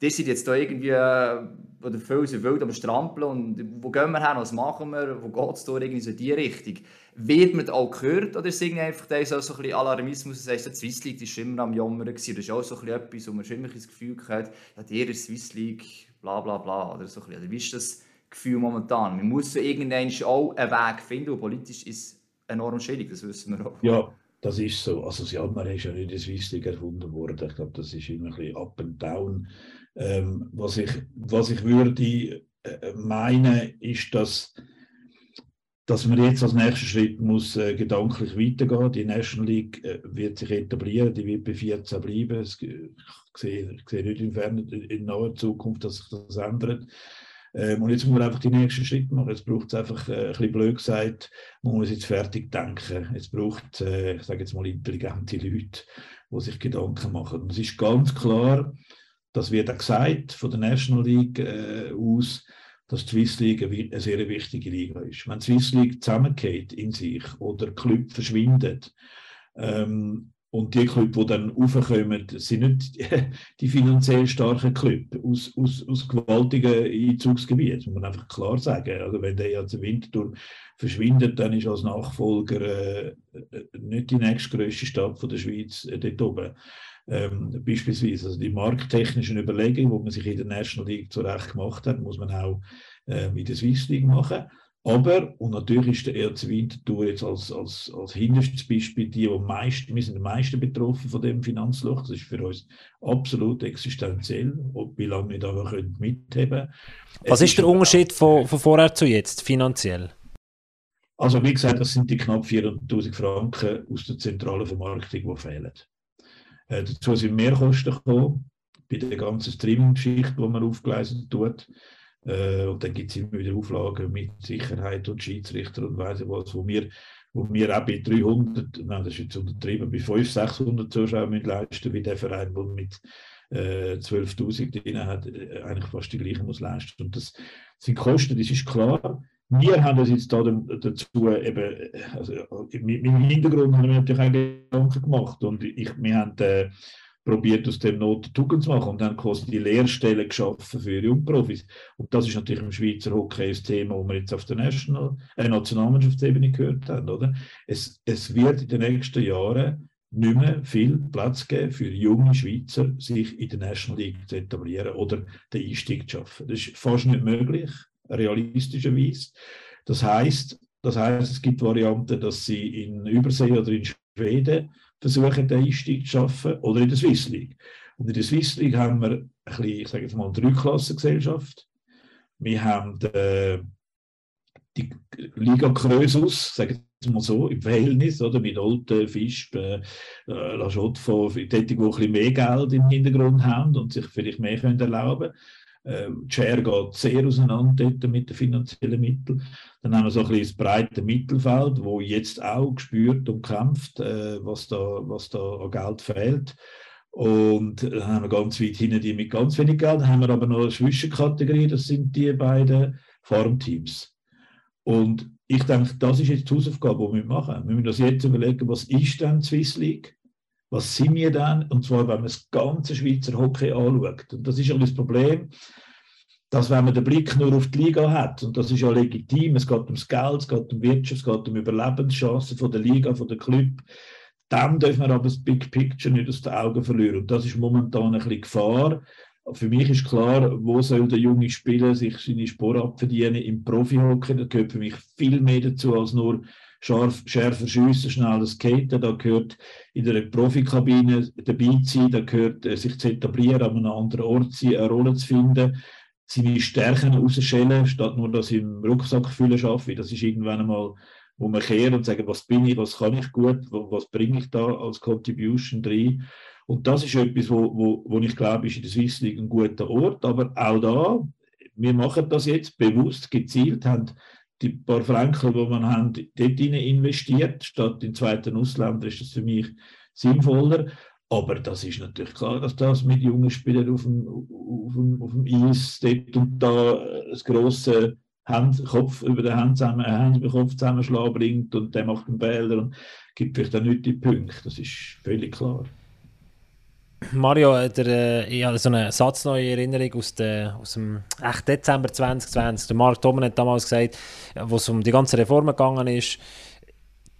die sind jetzt da irgendwie, äh, oder viele sind wild am Strampeln und wo gehen wir hin, was machen wir, wo geht es da irgendwie so in die Richtung. Wird man auch gehört oder ist einfach da so ein bisschen Alarmismus, das heisst, die Swiss League ist immer am Jammern gewesen, das ist auch so ein bisschen etwas, wo man immer das Gefühl hat, ja, der ist Swiss League, bla bla bla, oder so ein. Oder wie ist das Gefühl momentan? Man muss so irgendwann auch einen Weg finden, und politisch ist enorm schwierig, das wissen wir auch. Ja. Das ist so. Also das Jammern ist ja nicht in der Swiss League erfunden worden. Ich glaube, das ist immer ein bisschen up and down. Ähm, was, ich, was ich würde äh, meinen, ist, dass, dass man jetzt als nächsten Schritt muss, äh, gedanklich weitergehen Die National League äh, wird sich etablieren, die wird bei 14 bleiben. Es, ich, sehe, ich sehe nicht in, ferner, in naher Zukunft, dass sich das ändert. Ähm, und jetzt muss man einfach die nächsten Schritte machen. Jetzt braucht es einfach, äh, ein bisschen blöd gesagt, man muss jetzt fertig denken. Jetzt braucht äh, ich sage jetzt mal, intelligente Leute, die sich Gedanken machen. Und es ist ganz klar, das wird auch gesagt von der National League äh, aus, dass die Swiss League eine sehr wichtige Liga ist. Wenn die Swiss League zusammengeht in sich oder Club verschwindet, ähm, Und die Clubs, die dann raufkommen, sind nicht die finanziell starken Clubs aus, aus, aus gewaltigen Einzugsgebieten, muss man einfach klar sagen. Also wenn der jetzt Winterthur verschwindet, dann ist als Nachfolger äh, nicht die nächstgrößte Stadt von der Schweiz äh, dort oben. Ähm, beispielsweise also die markttechnischen Überlegungen, die man sich in der National League zurecht gemacht hat, muss man auch äh, in der Swiss League machen. Aber, und natürlich ist der RC Winterthur jetzt als, als, als hinterstes Beispiel die, die meisten, wir sind am meisten betroffen von dem Finanzloch. Das ist für uns absolut existenziell, wie lange wir da können mitheben Was ist der Unterschied von, von vorher zu jetzt, finanziell? Also wie gesagt, das sind die knapp 400'000 Franken aus der zentralen Vermarktung, die fehlen. Äh, dazu sind Mehrkosten gekommen, bei der ganzen Streaming-Geschichte, die man aufgeleistet tut. Äh, und dann gibt es immer wieder Auflagen mit Sicherheit und Schiedsrichter und weiss was, wo wir, wo wir auch bei 300, nein, das ist jetzt untertrieben, bei 500, 600 Zuschauern leisten, wie der Verein, der mit äh, 12.000 drin hat, eigentlich fast die gleichen muss leisten. Und das sind Kosten, das ist klar. Wir haben uns jetzt da dazu eben, also mit meinem Hintergrund haben wir natürlich auch Gedanken gemacht und ich, wir haben äh, probiert aus dem Not Tugend zu machen und dann quasi die Lehrstellen geschaffen für Jungprofis. Und das ist natürlich im Schweizer Hockey ein Thema, das wir jetzt auf der National, äh, Nationalmannschaftsebene gehört haben. Oder? Es, es wird in den nächsten Jahren nicht mehr viel Platz geben für junge Schweizer, sich in der National League zu etablieren oder den Einstieg zu schaffen. Das ist fast nicht möglich, realistischerweise. Das heißt, das heißt, es gibt Varianten, dass sie in Übersee oder in Schweden versuchen, den Einstieg zu schaffen, oder in der Swiss League. Und in der Swiss League haben wir ein bisschen, ich sage jetzt mal, eine Dreiklassengesellschaft. Wir haben die, die Liga Krösus, sagen wir mal so, im Verhältnis, oder, mit Olten, Fisch, äh, La Chaux-de-Fonds, die, die ein bisschen mehr Geld im Hintergrund haben und sich vielleicht mehr können erlauben können. Ähm, die Share geht sehr auseinander mit den finanziellen Mitteln. Dann haben wir so ein bisschen das breite Mittelfeld, wo jetzt auch gespürt und kämpft, äh, was, da, was da an Geld fehlt. Und dann haben wir ganz weit hinten die mit ganz wenig Geld. Dann haben wir aber noch eine Zwischenkategorie, das sind die beiden Farmteams. Und ich denke, das ist jetzt die Hausaufgabe, die wir machen. Wir müssen uns jetzt überlegen, was ist denn Swiss League? Was sind wir dann? Und zwar, wenn man das ganze Schweizer Hockey anschaut. Und das ist ja das Problem, dass wenn man den Blick nur auf die Liga hat, und das ist ja legitim, es geht ums Geld, es geht um Wirtschaft, es geht um Überlebenschancen von der Liga, von der Club, dann darf man aber das Big Picture nicht aus den Augen verlieren. Und das ist momentan ein bisschen Gefahr. Für mich ist klar, wo soll der junge Spieler sich seine Spur abverdienen im Profi-Hockey. Da gehört für mich viel mehr dazu als nur scharf, schärfer schiessen, schnell skaten, da gehört in der Profikabine dabei sein, da gehört äh, sich zu etablieren, an einem anderen Ort sein, eine Rolle zu finden, seine Stärken rausschellen, statt nur das im Rucksack füllen schaffen. Das ist irgendwann einmal, wo man kehren und sagen, was bin ich, was kann ich gut, was bringe ich da als Contribution drin. Und das ist etwas, wo, wo, wo ich glaube, ist in der Swiss League ein guter Ort. Aber auch da, wir machen das jetzt bewusst, gezielt, haben die paar Franken, die man haben, dort investiert, statt in zweiten Ausländern, ist das für mich sinnvoller. Aber das ist natürlich klar, dass das mit jungen Spielern auf dem, auf dem, auf dem Eis dort und da das grosse Hand, Kopf über den Hand zusammen, Hand über Kopf zusammenschlagen bringt und der macht einen Fehler und gibt vielleicht dann nicht die Punkte. Das ist völlig klar. Mario, der, äh, ich habe so eine satzneue Erinnerung aus, der, aus dem echt Dezember 2020. Der Mark Thoman hat damals gesagt, wo es um die ganze Reform gegangen ist,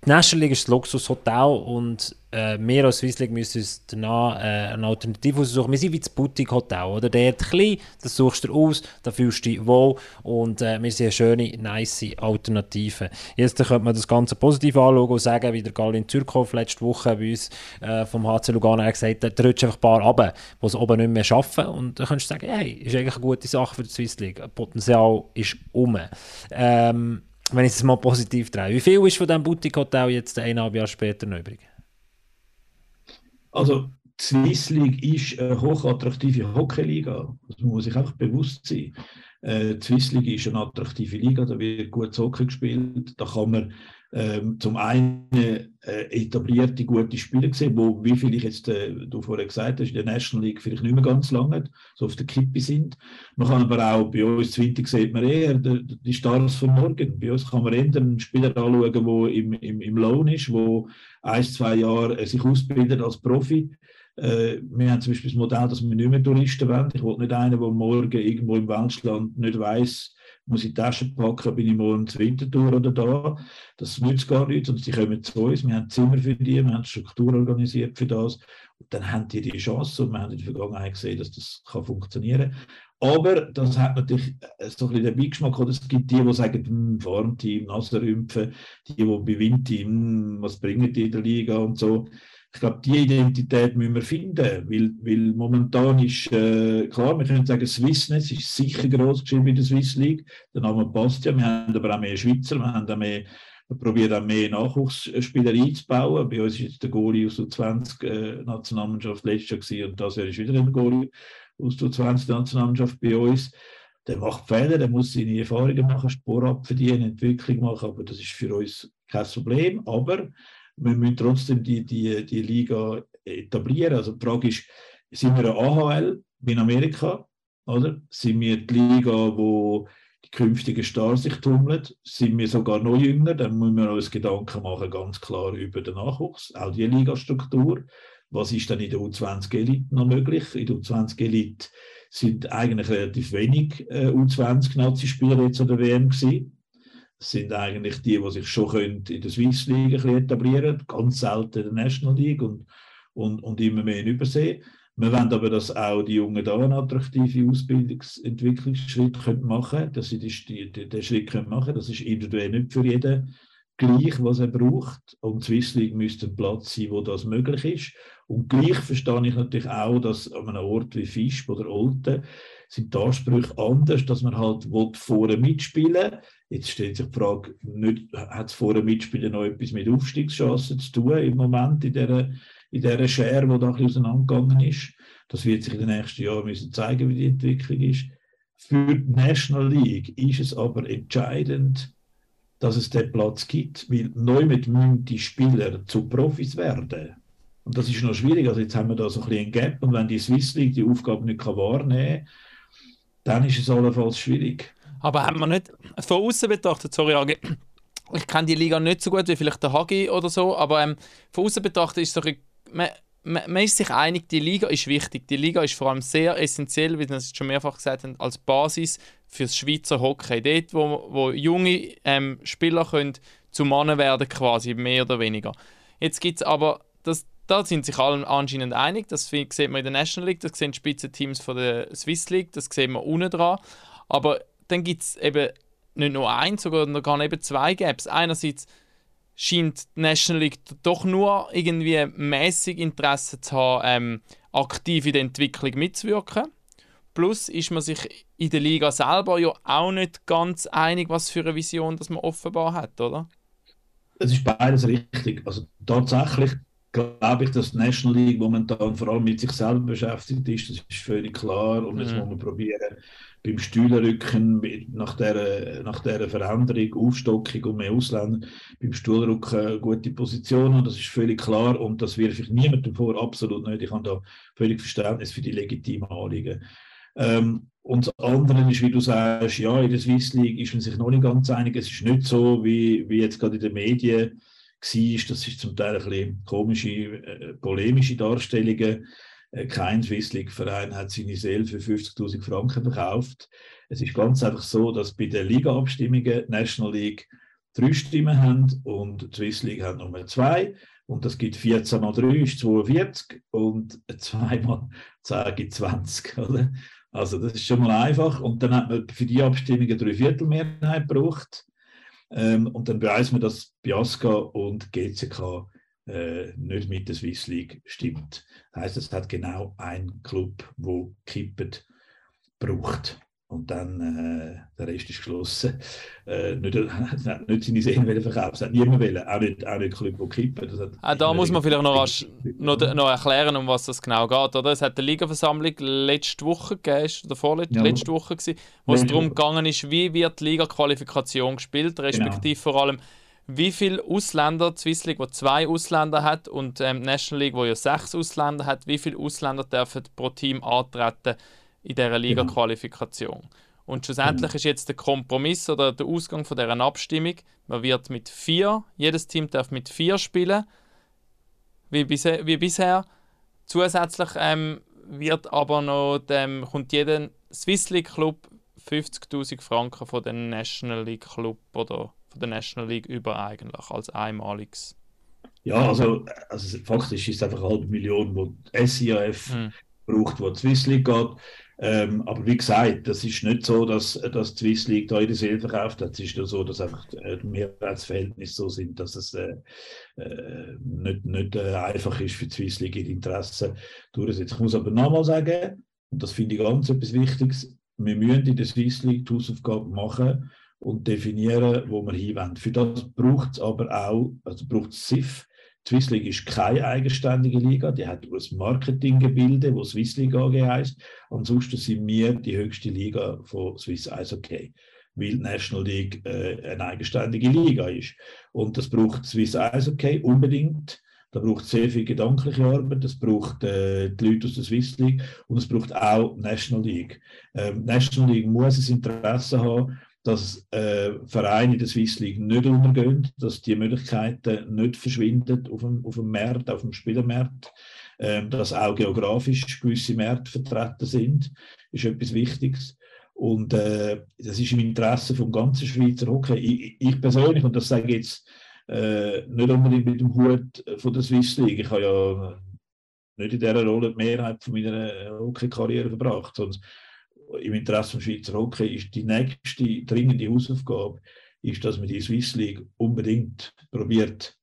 die National League ist das Luxushotel und äh, wir als Swiss League müssen uns danach äh, eine Alternative aussuchen. Wir sind wie das Boutique-Hotel, oder? Der klein, das suchst du aus, da fühlst du dich wohl und äh, wir sind eine schöne, nice Alternative. Jetzt könnte man das Ganze positiv anschauen und sagen, wie der Galin Zürkhoff letzte Woche bei uns äh, vom HC Lugano gesagt hat, da rutscht einfach ein paar runter, die es oben nicht mehr schaffen und dann kannst du sagen, hey, ist eigentlich eine gute Sache für die Swiss League. Potenzial ist um. Ähm, wenn ich es mal positiv drehe. Wie viel ist von diesem Boutique-Hotel jetzt eineinhalb Jahre später noch übrig? Also, die Swiss League ist eine hochattraktive Hockeyliga. Das muss sich einfach bewusst sein. Äh, die Swiss League ist eine attraktive Liga, da wird gut Hockey gespielt. Da kann man ähm, zum einen äh, etablierte gute Spieler gesehen, wo, wie viel ich jetzt, äh, du vorher gesagt hast, in der National League vielleicht nicht mehr ganz lange so auf der Kippe sind. Man kann aber auch bei uns Winter sieht man eher die, Stars von morgen. Bei uns kann man eher einen Spieler anschauen, der im, im, im Lohn ist, der ein, zwei Jahre äh, sich ausbildet als Profi. Äh, wir haben zum Beispiel das Modell, dass wir nicht mehr Touristen wollen. Ich will nicht einen, der morgen irgendwo im Welschland nicht weiß, muss ich Taschen packen, bin ich morgen zur Wintertour oder da. Das nützt gar nichts und sie kommen zu uns. Wir haben Zimmer für die, wir haben Struktur organisiert für das. Und dann haben die die Chance und wir haben in der Vergangenheit gesehen, dass das kann funktionieren aber das hat natürlich so ein bisschen den Beigeschmack, oder es gibt die, die sagen, hm, Farmteam, Nasenrümpfen, die, die bei Windteam, hm, was bringen die in der Liga und so ich glaube, die Identität müssen wir finden, weil, weil momentan ist, äh, klar, wir können sagen, Swissness ist sicher groß geschrieben in der Swiss League, der Name passt ja, wir haben aber auch mehr Schweizer, wir haben auch mehr, wir probieren auch mehr Nachwuchsspieler einzubauen. Bei uns ist jetzt der Goalie aus der 20 äh, Nationalmannschaft letztes Jahr und das Jahr ist wieder ein Goalie aus der 20 Nationalmannschaft bei uns. Der macht Fehler, der muss seine Erfahrungen machen, Sport abverdienen, Entwicklung machen, aber das ist für uns kein Problem. Aber wir müssen trotzdem die, die, die Liga etablieren. Also die Frage ist, sind wir eine AHL in Amerika? Oder? Sind wir die Liga, wo die künftigen Stars sich tummeln? Sind wir sogar noch jünger? Dann müssen wir uns Gedanken machen, ganz klar über den Nachwuchs, auch die Ligastruktur. Was ist dann in der U20 Elite noch möglich? In der U20 Elite sind eigentlich relativ wenig äh, U20-Nazi-Spieler jetzt an der WM gewesen sind eigentlich die, die sich schon in der Swiss League etablieren können, ganz selten in der National League und, und, und immer mehr in Übersee. Wir wollen aber, dass auch die Jungen da einen attraktiven Ausbildungsentwicklungsschritt machen können, dass sie die, die, den Schritt machen können. Das ist individuell nicht für jeden gleich, was er braucht. Und Swiss League müsste ein Platz sein, wo das möglich ist. Und gleich verstehe ich natürlich auch, dass an einem Ort wie Fisch oder Olten sind die Ansprüche anders, dass man halt vorne mitspielen will. Jetzt stellt sich die Frage, hat es vorne mitspielen noch etwas mit Aufstiegschancen zu tun im Moment in dieser, in dieser Schere, die da ein bisschen auseinandergegangen ist. Das wird sich in den nächsten Jahren müssen zeigen, wie die Entwicklung ist. Für die National League ist es aber entscheidend, dass es den Platz gibt, weil neu mit die Spieler zu Profis werden. Und das ist noch schwierig. Also jetzt haben wir da so ein bisschen ein Gap und wenn die Swiss League die Aufgabe nicht wahrnehmen kann, dann ist es allenfalls schwierig. Aber haben wir nicht von außen betrachtet, sorry, Agi, ich kenne die Liga nicht so gut wie vielleicht der Hagi oder so, aber ähm, von außen betrachtet ist es ein, man, man, man, ist sich einig, die Liga ist wichtig. Die Liga ist vor allem sehr essentiell, wie wir es schon mehrfach gesagt haben, als Basis für das Schweizer Hockey. Dort, wo, wo junge ähm, Spieler können zu Mannen werden quasi, mehr oder weniger. Jetzt gibt es aber, das, da sind sich alle anscheinend einig, das sieht man in der National League, das sehen Spitzenteams von der Swiss League, das sehen wir unten dran. Aber dann gibt es eben nicht nur eins, sondern gar eben zwei Gaps. Einerseits scheint die National League doch nur irgendwie mäßig Interesse zu haben, ähm, aktiv in der Entwicklung mitzuwirken. Plus ist man sich in der Liga selber ja auch nicht ganz einig, was für eine Vision das man offenbar hat, oder? Es ist beides richtig. Also tatsächlich glaube ich, dass die National League momentan vor allem mit sich selber beschäftigt ist. Das ist völlig klar. Und jetzt mhm. muss man probieren, beim Stuhlrücken nach dieser, nach dieser Veränderung, Aufstockung und mehr Ausländer, beim Stuhlrücken gute Position. Und das ist völlig klar. Und das wirf ich niemandem vor, absolut nicht. Ich habe da völlig Verständnis für die legitimen Anliegen. Ähm, und das andere ist, wie du sagst, ja, in der Swiss League ist man sich noch nicht ganz einig. Es ist nicht so, wie, wie jetzt gerade in den Medien war. Das ist zum Teil ein bisschen komische, äh, polemische Darstellungen. Äh, kein Swiss League-Verein hat seine Seele für 50.000 Franken verkauft. Es ist ganz einfach so, dass bei den Liga-Abstimmungen National League drei Stimmen haben und die Swiss League hat Nummer zwei. Und das gibt 14 mal 3 ist 42 und 2 mal 10 gibt 20. Oder? Also das ist schon mal einfach. Und dann hat man für die Abstimmungen drei Viertelmehrheit gebraucht. Ähm, und dann weiß man, dass Biasca und GCK äh, nicht mit der Swiss League stimmt. Das heißt, es hat genau ein Club, wo kippt, braucht. Und dann äh, der Rest ist geschlossen. Äh, nicht, hat nicht seine Seelen verkaufen, es hat niemand wollen, auch nicht, auch nicht Club, kippen. Ah, da muss man vielleicht noch, rasch, noch, noch, erklären, um was das genau geht. Oder? Es hat eine Ligaversammlung letzte Woche gegeben, oder vorletzte ja. letzte Woche, gewesen, wo es darum gegangen ist, wie wird die Liga-Qualifikation gespielt, respektive genau. vor allem, wie viele Ausländer, die Swiss League, wo zwei Ausländer hat, und ähm, National League, wo ja sechs Ausländer hat, wie viele Ausländer dürfen pro Team antreten in dieser Liga-Qualifikation. Und schlussendlich ist jetzt der Kompromiss oder der Ausgang von dieser Abstimmung, man wird mit vier, jedes Team darf mit vier spielen, wie, bisher. Wie bisher. Zusätzlich ähm, wird aber noch dem, kommt jeder Swiss League Club 50.000 Franken von dem National League Club oder von der National League über eigentlich als einmaliges. Ja, also, also faktisch ist es einfach eine halbe Million, wo die SIAF hm. braucht, wo die Swiss League geht. Ähm, aber wie gesagt, das ist nicht so, dass, dass die Swiss League da ihre Seele verkauft hat. Es ist nur so, dass einfach äh, die Mehrheitsverhältnisse so sind, dass es äh, äh, nicht, nicht äh, einfach ist für die Swiss League ihre Interessen durchzusetzen. Ich muss aber nochmal sagen, und das finde ich ganz etwas Wichtiges, wir müssen in der Swiss League die Hausaufgaben machen und definieren, wo wir hinwollen. Für das braucht es aber auch, also braucht es SIF. Swiss League ist keine eigenständige Liga, die hat ein Marketinggebilde, wo Swiss League AG heisst. Ansonsten sind wir die höchste Liga von Swiss Eishockey, weil die National League äh, eine eigenständige Liga ist. Und das braucht Swiss Eishockey unbedingt. Da braucht sehr viel gedankliche Arbeit, das braucht äh, die Leute aus der Swiss League und es braucht auch National League. Ähm, National League muss ein Interesse haben, dass äh, Vereine in der Swiss League nicht untergehen, dass die Möglichkeiten nicht verschwinden auf dem, auf dem Markt, auf dem Spielermarkt, äh, dass auch geografisch gewisse Märkte vertreten sind, ist etwas Wichtiges. Und äh, das ist im Interesse vom ganzen Schweizer Hockey. Ich, ich persönlich, und das sage ich jetzt äh, nicht unbedingt mit dem Hut von der Swiss League, ich habe ja nicht in dieser Rolle die Mehrheit von meiner Hockey-Karriere verbracht, sondern im Interesse des Schweizer Hockey ist die nächste dringende Hausaufgabe, ist, dass man die Swiss League unbedingt probiert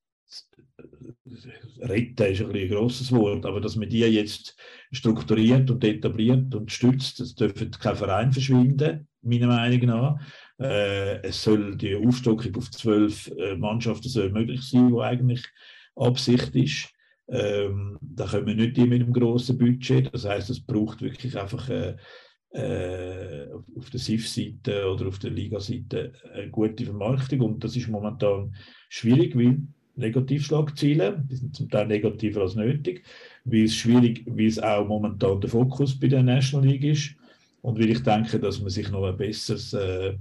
retten ist ein, ein grosses Wort, aber dass man die jetzt strukturiert und etabliert und stützt, das dürfte kein Verein verschwinden, meiner Meinung nach. Äh, es soll die Aufstockung auf zwölf äh, Mannschaften soll möglich sein, wo eigentlich Absicht ist. Ähm, da können wir nicht die mit einem grossen Budget. Das heißt, es braucht wirklich einfach äh, äh, auf der SIF-Seite oder auf der Liga-Seite eine gute Vermarktung. Und das ist momentan schwierig, weil Negativschlagziele, die sind zum Teil negativer als nötig, weil es schwierig, weil es auch momentan der Fokus bei der National League ist. Und weil ich denke, dass man sich noch ein besseres, äh,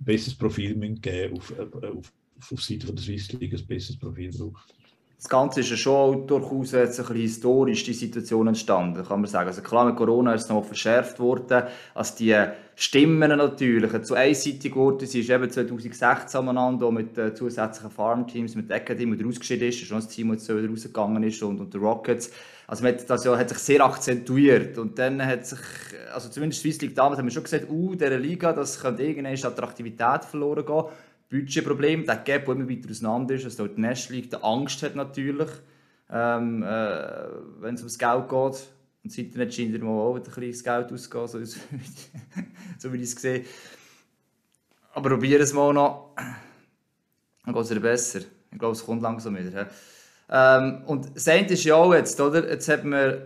besseres Profil geben auf, äh, auf, auf Seite von der Swiss League, ein besseres Profil braucht das Ganze ist ja schon durchaus jetzt ein historisch die Situation entstanden, kann man sagen. Also klar, mit Corona ist es noch verschärft worden, als die Stimmen natürlich zu einseitig geworden sind, ist eben 2016 aneinander mit äh, zusätzlichen Farmteams, mit Academy, der ausgeschieden ist, schon das Team, das wieder rausgegangen ist und, und die Rockets. Also man hat das hat sich sehr akzentuiert und dann hat sich, also zumindest Swiss League damals haben wir schon gesagt, uh, dieser Liga, das könnte irgendwann Attraktivität verloren gehen. Budgetproblem, der Gap, der immer weiter auseinander ist, also die National League die Angst hat natürlich, ähm, äh, wenn es ums Geld geht. Und seitdem Internet scheint immer auch ein bisschen Geld auszugehen, so, so wie ich es sehe. Aber probieren es mal noch, dann geht es besser. Ich glaube, es kommt langsam wieder. Ähm, und das ist ja auch jetzt, oder? Jetzt hat man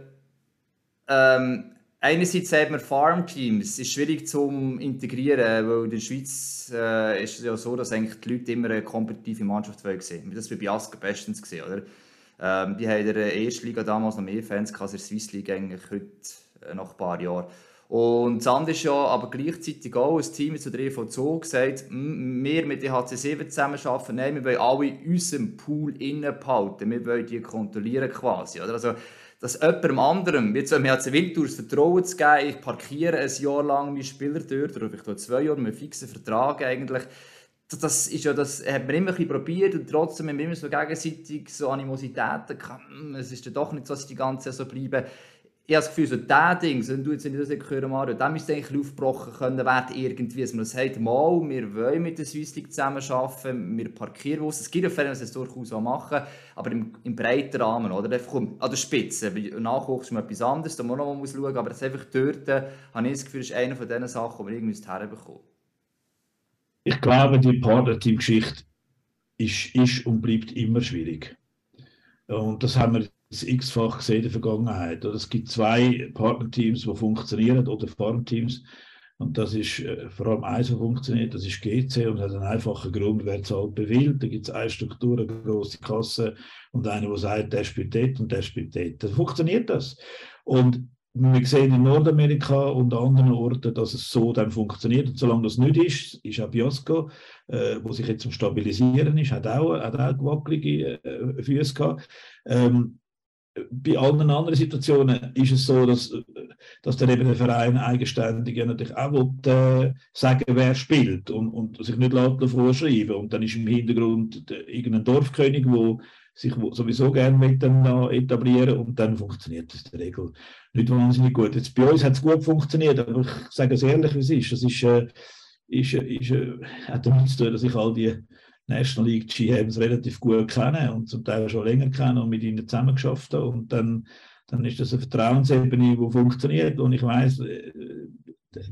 ähm, einerseits sagt man Farmteams, ist schwierig zu integrieren, weil in der Schweiz äh, ist es ja so, dass eigentlich die Leute immer eine kompetitive Mannschaft sehen Das war bei Asker bestens gesehen, oder? Ähm, die haben in der ersten Liga damals noch mehr Fans als in der Swiss League eigentlich heute, äh, nach ein paar Jahren. Und das andere ist ja aber gleichzeitig auch ein Team zu der EVZ gesagt, wir mit der HC7 zusammenarbeiten, nein, wir wollen alle in unserem Pool innen behalten, wir wollen die kontrollieren quasi. Oder? Also, dass jemandem anderem, wie zum HC Winter, das Vertrauen zu geben, ich parkiere ein Jahr lang meine Spieler dort, oder vielleicht zwei Jahre mit einem fixen Vertrag eigentlich, das, ist ja, das hat man immer probiert und trotzdem haben wir immer so gegenseitig so Animositäten. Hm, es ist ja doch nicht so, dass die ganze so bleiben ich habe das Gefühl, so dieses Ding, wenn du jetzt nicht das hören, Mario, das müsste eigentlich aufgebrochen können werden, irgendwie, dass man sagt, mal, wir wollen mit der Swiss League zusammenarbeiten, wir parkieren was. Es gibt ja Fälle, die es durchaus auch machen, aber im, im breiten Rahmen, oder? Einfach an der Spitze. Nachwuchs ist mal etwas anderes, da muss man noch schauen, aber das einfach dort, äh, habe ich das Gefühl, ist eine von diesen Sachen, die wir irgendwie herbekommen Ich glaube, die Partnerteam-Geschichte ist, ist und bleibt immer schwierig. Und das haben wir x-fach gesehen in der Vergangenheit. Oder es gibt zwei Partnerteams, die funktionieren oder Farmteams, Und das ist äh, vor allem eins, was funktioniert, das ist GC und hat einen einfachen Grund, wer zahlt bewillt. Da gibt es eine Struktur, eine große Kasse und einer, der sagt, der spielt dort und der spielt dort. Dann funktioniert das. Und wir sehen in Nordamerika und an anderen Orten, dass es so dann funktioniert. Und solange das nicht ist, ist auch Biosco, äh, wo sich jetzt zum Stabilisieren ist, hat auch, hat auch wackelige äh, Füße gehabt. Ähm, bei allen anderen Situationen ist es so, dass, dass dann eben der Verein eigenständig natürlich auch will, äh, sagen wer spielt und, und sich nicht vorschreiben Und dann ist im Hintergrund irgendein Dorfkönig, der sich sowieso gerne etablieren und dann funktioniert das in der Regel nicht wahnsinnig gut. Jetzt bei uns hat es gut funktioniert, aber ich sage es ehrlich, wie es ist. Es ist, äh, ist, ist, äh, hat damit zu tun, dass ich all die National League GMs relativ gut kenne und zum Teil schon länger kenne und mit ihnen zusammengeschafft habe. Und dann, dann ist das eine Vertrauensebene, die funktioniert. Und ich weiß, äh,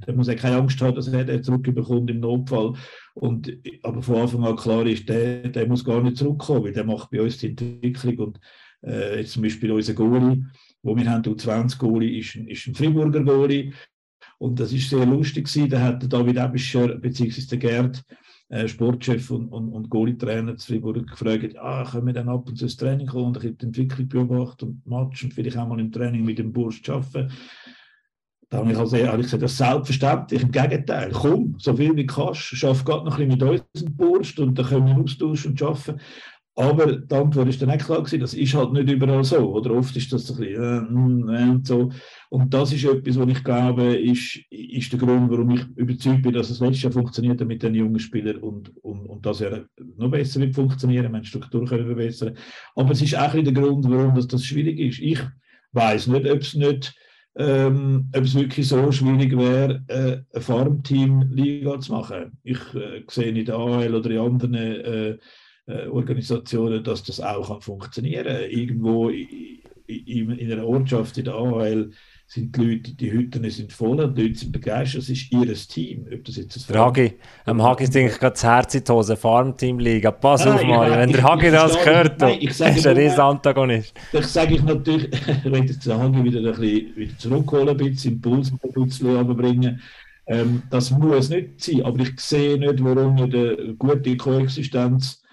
der muss ja keine Angst haben, dass er den zurückbekommt im Notfall. Und, aber von Anfang an klar ist, der, der muss gar nicht zurückkommen, weil der macht bei uns die Entwicklung. Und äh, jetzt zum Beispiel unser Goalie, wo wir haben, du 20 Goalie, ist, ist ein Friburger Goalie. Und das ist sehr lustig. Da hat David Ebischer, beziehungsweise der Gerd, äh, Sportchef und, und, und Goalie-Trainer zu Fribourg gefragt, ah, können wir dann ab und zu ins Training kommen und ich die Entwicklung beobachten und Match und vielleicht auch mal im Training mit dem Bursch arbeiten. Da habe ich also ehrlich gesagt, das ist selbstverständlich. Im Gegenteil, komm, so viel wie du kannst, schaff gerade noch ein bisschen mit unserem Bursch und dann können wir austauschen und arbeiten. Aber die Antwort ist dann auch klar gewesen, das ist halt nicht überall so. Oder oft ist das ein bisschen äh, äh, und so. Und das ist etwas, was ich glaube, ist, ist der Grund, warum ich überzeugt bin, dass es letztes Jahr funktioniert mit den jungen Spielern und, und, und dass er noch besser wird funktionieren, wenn Struktur können verbessern. Aber es ist auch ein der Grund, warum das, das schwierig ist. Ich weiß nicht, ob es nicht ähm, ob es wirklich so schwierig wäre, äh, eine Farmteam-Liga zu machen. Ich äh, sehe in der AL oder in anderen äh, äh, Organisationen, dass das auch kann funktionieren kann. Irgendwo in, in, einer Ortschaft in der AHL sind die Leute, die Hütten sind voll, die Leute sind begeistert, es ist ihr Team. Ob das jetzt ein Hagi, am Hagi ist eigentlich gerade das Herz in die Hose, Farmteam-Liga. Pass nein, auf, Mario, wenn der Hagi das gehört, nein, ich sage ist ein riesen Antagonist. Das sage ich natürlich, wenn jetzt der Hagi wieder ein bisschen wieder zurückholen, ein bisschen Impuls ein bisschen bringen. Ähm, das muss nicht sein, aber ich sehe nicht, warum nicht eine gute Koexistenz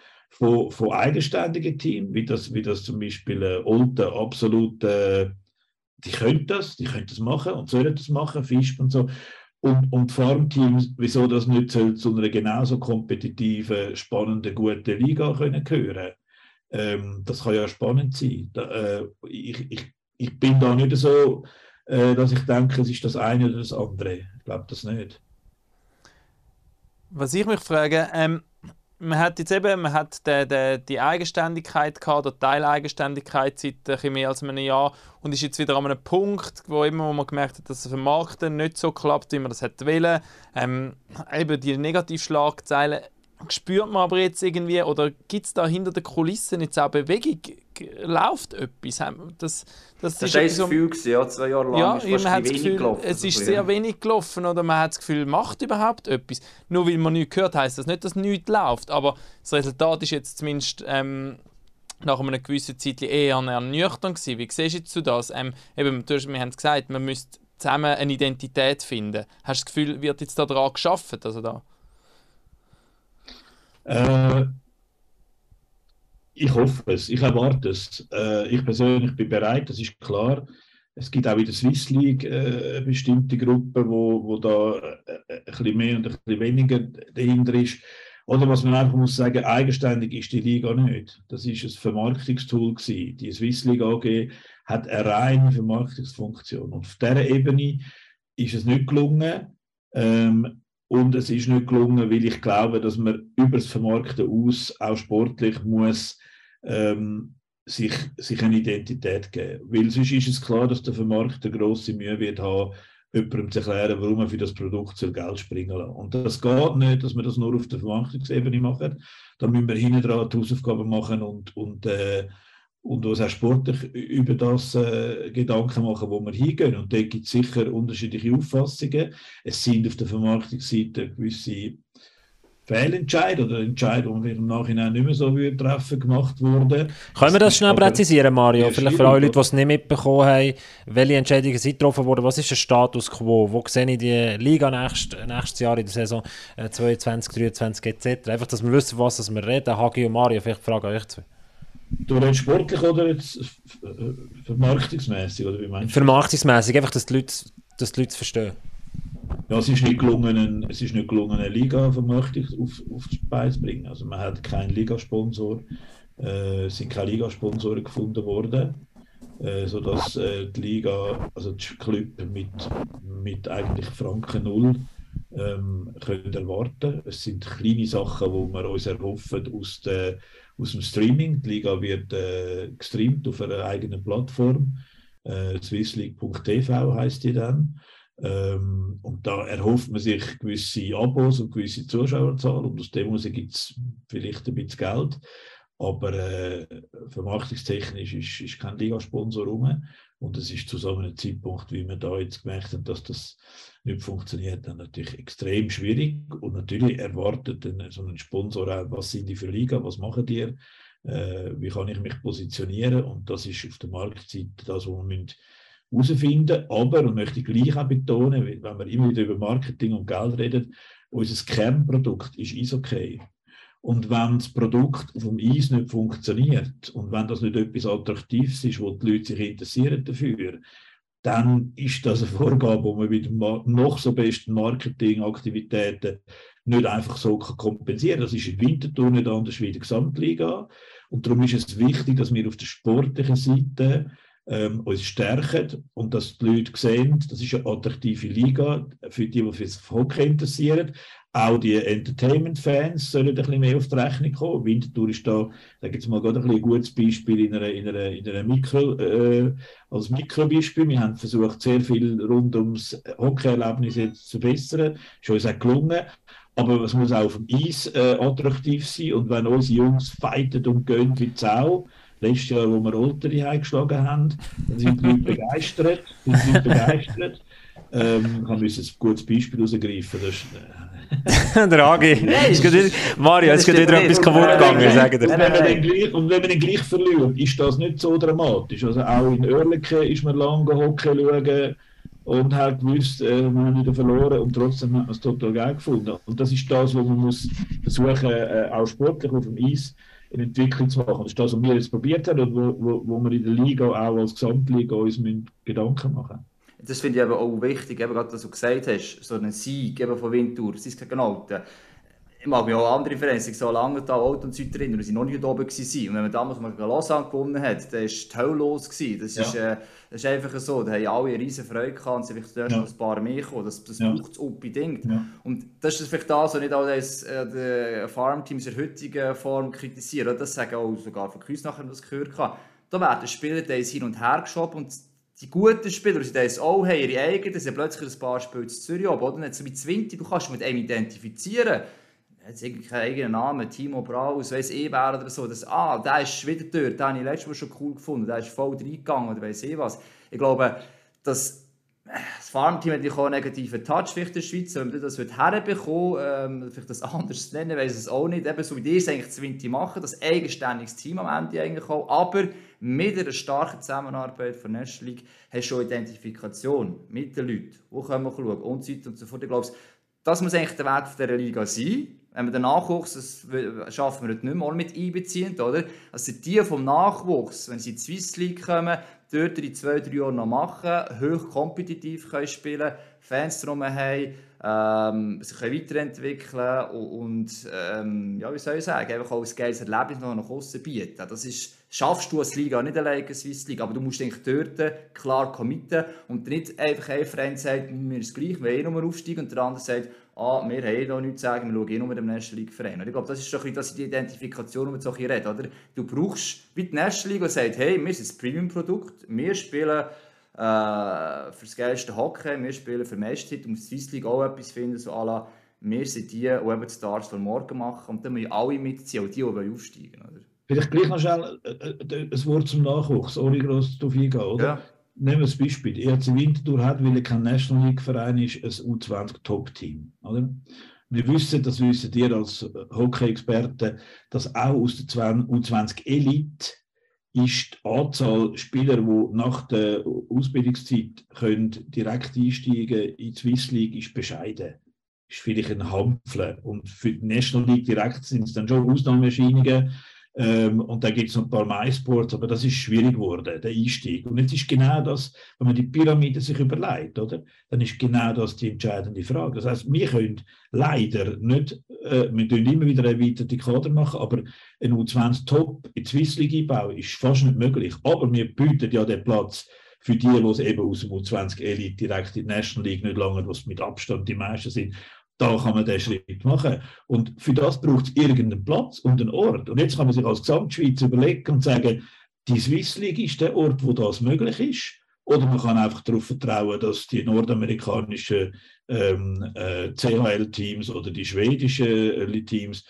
von, von eigenständigen Teams, wie das, wie das zum Beispiel äh, Olten absolut, äh, die können das, die können das machen und sollen das machen, Fisch und so. Und, und Farmteams, wieso das nicht soll zu einer genauso kompetitiven, spannenden, guten Liga können gehören. Ähm, das kann ja spannend sein. Da, äh, ich, ich, ich bin da nicht so, äh, dass ich denke, es ist das eine oder das andere. Ich glaube das nicht. Was ich mich frage, ähm, man hat jetzt eben man hat die, die, die Eigenständigkeit gehabt, oder Teileigenständigkeit seit ein mehr als einem Jahr und ist jetzt wieder an einem Punkt, wo, immer, wo man gemerkt hat, dass es im Markt nicht so klappt, wie man das hätte wollen. Ähm, eben die Negativschlagzeilen spürt man aber jetzt irgendwie, oder gibt es da hinter den Kulissen jetzt auch Bewegung? Läuft etwas? Das, das, das ist ein Gefühl, gewesen, ja, zwei Jahre lang ja, ist fast man hat Gefühl, gelaufen. Es ist sehr wenig gelaufen oder man hat das Gefühl, macht überhaupt etwas. Nur weil man nichts gehört, heisst das nicht, dass nichts läuft. Aber das Resultat ist jetzt zumindest ähm, nach einer gewissen Zeit eher ernüchternd gewesen. Wie siehst du das? Ähm, eben, du hast, wir haben es gesagt, man müsste zusammen eine Identität finden. Hast du das Gefühl, wird jetzt daran geschafft? Also da? Äh, ich hoffe es, ich erwarte es. Äh, ich persönlich bin bereit, das ist klar. Es gibt auch in der Swiss League äh, bestimmte Gruppen, wo, wo da äh, ein bisschen mehr und ein bisschen weniger dahinter ist. Oder was man einfach muss sagen, eigenständig ist die Liga nicht. Das ist ein Vermarktungstool gewesen. Die Swiss League AG hat eine reine Vermarktungsfunktion. Und auf dieser Ebene ist es nicht gelungen, ähm, und es ist nicht gelungen, weil ich glaube, dass man über das Vermarkten aus auch sportlich muss ähm, sich, sich eine Identität geben. Weil sonst ist es klar, dass der Vermarkter grosse Mühe wird haben, jemandem zu erklären, warum er für das Produkt soll Geld springen lassen. Und das geht nicht, dass wir das nur auf der Vermarktungsebene machen. Da müssen wir hinten dran die Hausaufgaben machen und, und äh, und uns auch sportlich über das äh, Gedanken machen, wo wir hingehen. Und da gibt es sicher unterschiedliche Auffassungen. Es sind auf der Vermarktungsseite gewisse Fehlentscheid oder ein Entscheid, den wir im Nachhinein nicht mehr so treffen, gemacht wurde. Können wir das schnell präzisieren, Mario? Vielleicht für alle Leute, die es nicht mitbekommen haben, welche Entscheidungen sind getroffen worden? Was ist der Status quo? Wo sehe ich die Liga nächstes, nächstes Jahr in der Saison 22, 23 etc.? Einfach, dass wir wissen, was wir reden. Hagi und Mario, vielleicht frage ich euch zwei. Du redest sportlich oder jetzt vermarktungsmäßig? Oder wie meinst du? Vermarktungsmäßig, einfach, dass die Leute, dass die Leute es verstehen. Ja, es ist nicht gelungen, es ist nicht gelungen, eine Liga-Vermarktung auf, auf die Beine zu bringen. Also man hat keinen Ligasponsor, äh, sind keine Ligasponsoren gefunden worden, äh, sodass äh, die Liga, also die Club mit, mit eigentlich Franken null ähm, können erwarten. Es sind kleine Sachen, die wir uns erhoffen aus, der, aus dem Streaming. Die Liga wird äh, gestreamt auf einer eigenen Plattform. Äh, Swissleague.tv heißt die dann. Ähm, und da erhofft man sich gewisse Abos und gewisse Zuschauerzahl und aus dem heraus gibt es vielleicht ein bisschen Geld. Aber äh, vermarktungstechnisch ist, ist kein Ligasponsor rum. Und es ist zu so einem Zeitpunkt, wie wir da jetzt gemerkt haben, dass das nicht funktioniert, dann natürlich extrem schwierig. Und natürlich erwartet so ein Sponsor auch, was sind die für Liga, was machen die, äh, wie kann ich mich positionieren. Und das ist auf der Marktseite das, was müssen herausfinden. Aber, und möchte ich gleich auch betonen, wenn wir immer wieder über Marketing und Geld reden, unser Kernprodukt ist Eishockey. Und wenn das Produkt auf dem Eis nicht funktioniert und wenn das nicht etwas Attraktives ist, wo die Leute sich interessieren dafür, dann ist das eine Vorgabe, wo man mit noch so besten Marketingaktivitäten nicht einfach so kompensieren kann. Das ist in Winterthur nicht anders wie in der Gesamtliga. Und darum ist es wichtig, dass wir auf der sportlichen Seite ähm, uns stärken und dass die Leute sehen, das ist eine attraktive Liga für die, die sich für Hockey interessieren. Auch die Entertainment-Fans sollen ein bisschen mehr auf die Rechnung kommen. Winterthur ist da, da gibt es mal gerade ein, ein gutes Beispiel in einer, in einer, in einer Mikro, äh, als Mikrobeispiel. Wir haben versucht, sehr viel rund ums Hockey-Erlebnis zu verbessern. Ist uns auch gelungen. Aber es muss auch auf dem Eis äh, attraktiv sein. Und wenn unsere Jungs fighten und gehen wie Sau, letztes Jahr, wo wir Olteri eingeschlagen haben, dann sind die Leute begeistert. Sind die Leute begeistert. Ähm, ich muss ein gutes Beispiel herausgreifen. äh, der Agi. Mario, es ist wieder etwas kaputt gegangen, ich sage dir. Und wenn man den gleich verliert, ist das nicht so dramatisch. Also auch in Oerlikon ist man lange Hockey schauen und hat gewusst, äh, man hat wieder verloren und trotzdem hat man es total geil gefunden. Und das ist das, was man muss versuchen, äh, auch sportlich auf dem Eis eine Entwicklung zu machen. Das ist das, was wir jetzt probiert haben und wo, wo, wo wir in der Liga auch als Gesamtliga uns Gedanken machen Das finde ich eben auch wichtig, eben gerade, was du gesagt hast, so ein Sieg eben von Wintour, es ist gegen Alten ich mag mich auch an andere ich so lange da Alt und Süd erinnern, sie noch nicht oben waren. Und wenn man damals mal gegen Lausanne gewonnen hat, dann war die Hölle los. Das, ja. ist, äh, das ist einfach so, da haben alle eine riesen Freude gehabt und vielleicht ja. ein paar mehr gekommen. Das, das ja. braucht es unbedingt. Ja. Und das ist vielleicht das, was nicht all das, äh, Farmteams in der heutigen Form kritisieren. Das sagen auch sogar von Küss nachher das gehört. Habe. Da werden Spieler die hin und her geschoben und die guten Spieler, die das auch haben, ihre eigenen, sind plötzlich ein paar Spiele zu Zürich oben. Oder? Nicht so wie 20, du kannst mit einem identifizieren irgendwie keinen eigenen Namen, Timo Braus, weiss ich wer oder so, dass, ah, der ist wieder dort, den habe ich letztes Mal schon cool gefunden, der ist voll reingegangen oder weiss ich was. Ich glaube, dass das Farmteam hat auch einen negativen Touch vielleicht in der Schweiz, wenn man das herbekommen ähm, vielleicht das anders nennen, weiß es auch nicht, eben so wie die es eigentlich zu Winti machen, das eigenständiges Team am Ende eigentlich auch, aber mit einer starken Zusammenarbeit von National League hast du schon Identifikation mit den Leuten, wo können wir schauen? Und so weiter und so fort. Ich glaube, das muss eigentlich der Weg dieser Liga sein, wenn wir den Nachwuchs, das schaffen wir nicht mehr, mit einbeziehen, oder? Also die vom Nachwuchs, wenn sie in die Swiss League kommen, dort in zwei, drei Jahren noch machen, hoch kompetitiv können spielen, Fans drum haben, ähm, sich weiterentwickeln und, ähm, ja, wie soll ich sagen, einfach auch ein geiles Erlebnis noch nach außen bieten. Das ist, schaffst du als Liga nicht alleine, als Swiss League, aber du musst dich dort klar committen und nicht einfach ein Freund sagt, mir ist es gleich, wir eh nur aufsteigen und der andere sagt, ah, wir haben da nichts zu sagen, wir schauen eh nur mit dem National League Verein. ich glaube, das ist doch das die Identifikation, um so reden, oder? Du brauchst wie die National League, die sagt, hey, wir sind ein Premium-Produkt, wir spielen äh, für das geilste Hockey, wir spielen für Meisterzeit und die Swiss League auch etwas finden, so à la, wir sind die, die eben die Stars von morgen machen und dann müssen alle mitziehen, auch die, die aufsteigen, oder? Vielleicht gleich noch schnell äh, äh, ein Wort zum Nachwuchs, ohne groß darauf eingehen, oder? Ja. Nehmen wir das Beispiel. ERC Winterthur hat, weil er kein National League Verein ist, ein U20 Top-Team. wir wissen, das wissen ihr als Hockey-Experten, dass auch aus der U20 Elite ist die Anzahl Spieler, die nach der Ausbildungszeit können direkt einsteigen in die Swiss League, ist bescheiden. Ist vielleicht ein Hampfler. Und für die National League direkt sind es dann schon Ausnahmeerscheinungen. Ähm, und dann gibt es noch ein paar MySports, aber das ist schwierig geworden, der Einstieg. Und jetzt ist genau das, wenn man die Pyramide sich überlegt, oder? Dann ist genau das die entscheidende Frage. Das heißt, wir können leider nicht, äh, wir können immer wieder erweiterte Kader machen, aber ein U20 Top in die Swiss League einbauen ist fast nicht möglich. Aber wir bieten ja den Platz für die, die eben aus dem U20 Elite direkt in die National League nicht lange, was mit Abstand die meisten sind, da kann man den Schritt machen. Und für das braucht es irgendeinen Platz und einen Ort. Und jetzt kann man sich als Gesamtschweiz überlegen und sagen, die Swiss League ist der Ort, wo das möglich ist. Oder man kann einfach darauf vertrauen, dass die nordamerikanischen ähm, äh, CHL-Teams oder die schwedischen äh, Teams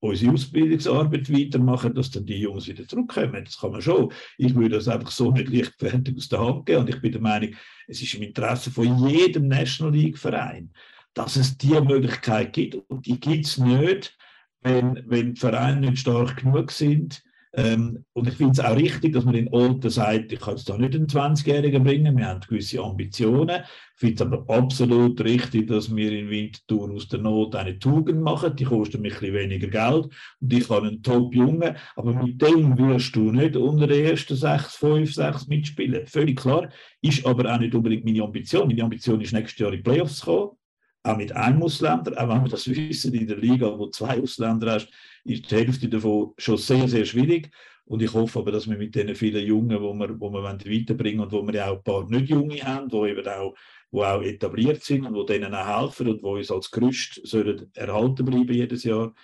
unsere Ausbildungsarbeit weitermachen, dass dann die Jungs wieder zurückkommen. Das kann man schon. Ich würde das einfach so nicht leichtfertig aus der Hand geben. Und ich bin der Meinung, es ist im Interesse von jedem National League-Verein, dass es diese Möglichkeit gibt. Und die gibt es nicht, wenn, wenn die Vereine nicht stark genug sind. Ähm, und ich finde es auch richtig, dass man in Alten sagt, ich kann jetzt da nicht einen 20-Jährigen bringen, wir haben gewisse Ambitionen. Ich finde es aber absolut richtig, dass wir in Winterthur aus der Not eine Tugend machen, die kostet mich ein bisschen weniger Geld und ich habe einen Top-Jungen, aber mit dem wirst du nicht unter den ersten sechs, fünf, sechs mitspielen. Völlig klar, ist aber auch nicht unbedingt meine Ambition. Meine Ambition ist, nächstes Jahr in die Playoffs zu kommen auch mit einem Ausländer, auch wenn wir das wissen, in der Liga, wo zwei Ausländer hast, ist die Hälfte davon schon sehr, sehr schwierig. Und ich hoffe aber, dass wir mit den vielen Jungen, wo wir, wo wir weiterbringen und wo wir ja auch ein paar nicht Junge haben, die eben auch, wo auch etabliert sind und wo denen auch helfen und wo uns als Gerüst sollen erhalten bleiben jedes Jahr,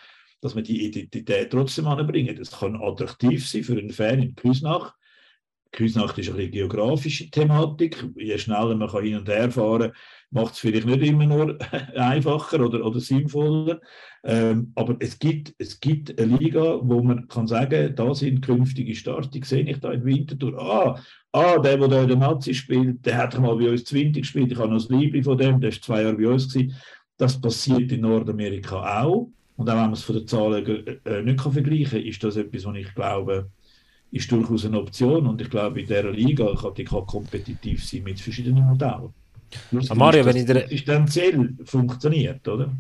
dass wir die Identität trotzdem anbringen. Das kann attraktiv sein für einen Fan in Küsnach. Küsnacht ist eine geografische Thematik. Je schneller man hin und her fahren kann, macht es vielleicht nicht immer nur einfacher oder, oder sinnvoller. Ähm, aber es gibt, es gibt eine Liga, wo man kann sagen, da sind künftige Starter. Die sehe ich da im Winterthur. Ah, ah, der, der da in der Nazi spielt, der hat mal bei uns Zwintig gespielt. Ich habe noch das Liebling von dem, der ist zwei Jahre bei uns gewesen. Das passiert in Nordamerika auch. Und auch wenn man es von den Zahlen äh, nicht kann vergleichen kann, ist das etwas, was ich glaube, ist durchaus eine Option. Und ich glaube, in dieser Liga kann die kann kompetitiv sein mit verschiedenen Modellen. Nur Mario, wenn ich dir... Ziel funktioniert, oder?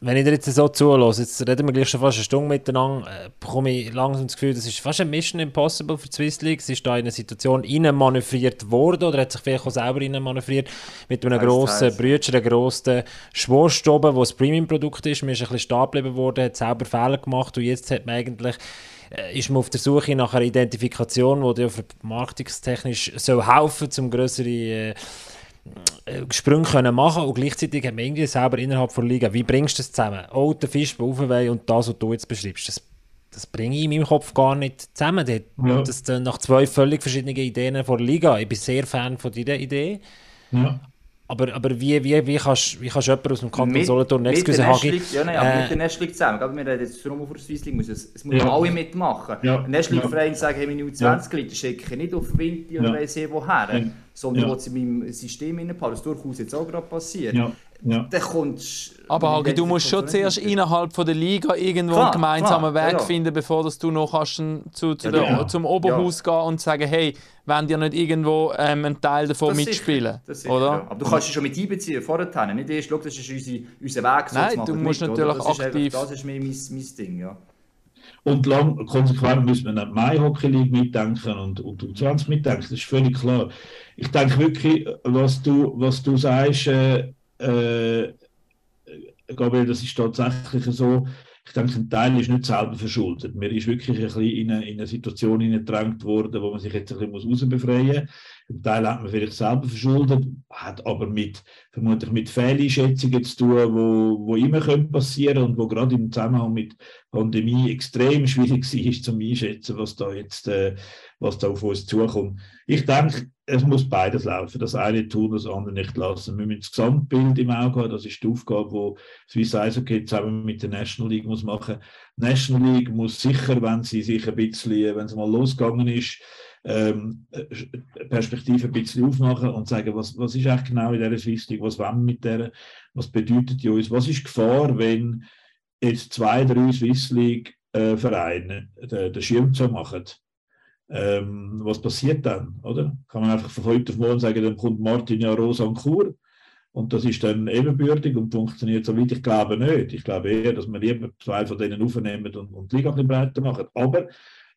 Wenn ich dir jetzt so zulasse, jetzt reden wir gleich schon fast eine Stunde miteinander, äh, bekomme ich langsam das Gefühl, das ist fast ein Mission Impossible für die Swiss League. Es ist da in eine Situation manövriert worden oder hat sich vielleicht auch selber manövriert mit einem grossen Brütchen, einem grossen Schwurst oben, wo das Premium-Produkt ist. Man ist ein bisschen stehen geblieben worden, hat selber Fehler gemacht und jetzt hat man eigentlich ist man auf der Suche nach einer Identifikation, die vermarktungstechnisch soll helfen soll, um größere äh, äh, Sprünge können machen und gleichzeitig haben wir irgendwie selber innerhalb der Liga, wie bringst du das zusammen? Alter Fisch, Aufweh und das, was du jetzt beschreibst, das, das bringe ich in meinem Kopf gar nicht zusammen. Das, ja. das, das nach zwei völlig verschiedenen Ideen von der Liga. Ich bin sehr Fan von dieser Idee. Ja. Aber, aber wie, wie, wie, kannst, wie kannst du jemanden aus dem Kanton Solothurn, excuse Hagi... Ja, nein, aber äh, mit der Nestling zusammen, aber wir reden jetzt vor allem Swiss League, muss es, es müssen ja. alle mitmachen. Ja. Ein Nestling-Verein ja. sagen, hey, meine U20 Leute schicke ich nicht auf Winter oder ja. weiss ich woher, ja. sondern ja. sie in meinem System reinpassen, das durchaus jetzt auch gerade passiert. Ja. Ja. Dann kommst, aber Hagi, du musst schon zuerst innerhalb von der Liga irgendwo klar, einen gemeinsamen klar, Weg ja. finden, bevor dass du noch kannst zu, zu ja, der, ja. zum Oberhaus gehen und sagen, hey, wollen dir nicht irgendwo ähm, einen Teil davon das mitspielen? Sicher, oder? Aber du kannst dich schon mit einbeziehen vorher, nicht erst, schau, das ist unser, unser Weg. So Nein, du musst mit, natürlich das aktiv... Ist einfach, das ist mir mein, mein Ding, ja. Und lang, konsequent müssen wir nicht Mai Hockey League mitdenken und, und U20 mitdenken, das ist völlig klar. Ich denke wirklich, was du, was du sagst, äh, äh, Gabriel, das ist tatsächlich so. Ich denke, ein Teil ist nicht selber verschuldet. Man ist wirklich ein bisschen in eine, in eine Situation hineingedrängt worden, wo man sich jetzt ein bisschen rausbefreien muss. Ein Teil hat man vielleicht selber verschuldet, hat aber mit, vermutlich mit Fehleinschätzungen zu tun, wo, wo immer passieren können und wo gerade im Zusammenhang mit Pandemie extrem schwierig ist, zum einschätzen, was da jetzt äh, was da auf uns zukommt. Ich denke, es muss beides laufen. Das eine tun, das andere nicht lassen. Wir müssen das Gesamtbild im Auge haben. Das ist die Aufgabe, die Swiss Eishockey zusammen mit der National League muss machen. Die National League muss sicher, wenn sie sich ein bisschen, wenn es mal losgegangen ist, ähm, Perspektive ein bisschen aufmachen und sagen, was, was ist eigentlich genau in dieser Swiss League, was wollen wir mit der, was bedeutet die uns, was ist die Gefahr, wenn jetzt zwei, drei Swiss League äh, Vereine den, den Schirm zu machen. Ähm, was passiert dann, oder? Kann man einfach von heute auf morgen sagen, dann kommt Martin ja Rosa und Kur und das ist dann ebenbürtig und funktioniert so weit. Ich glaube nicht. Ich glaube eher, dass wir lieber zwei von denen aufnehmen und, und die Liga ein bisschen breiter machen. Aber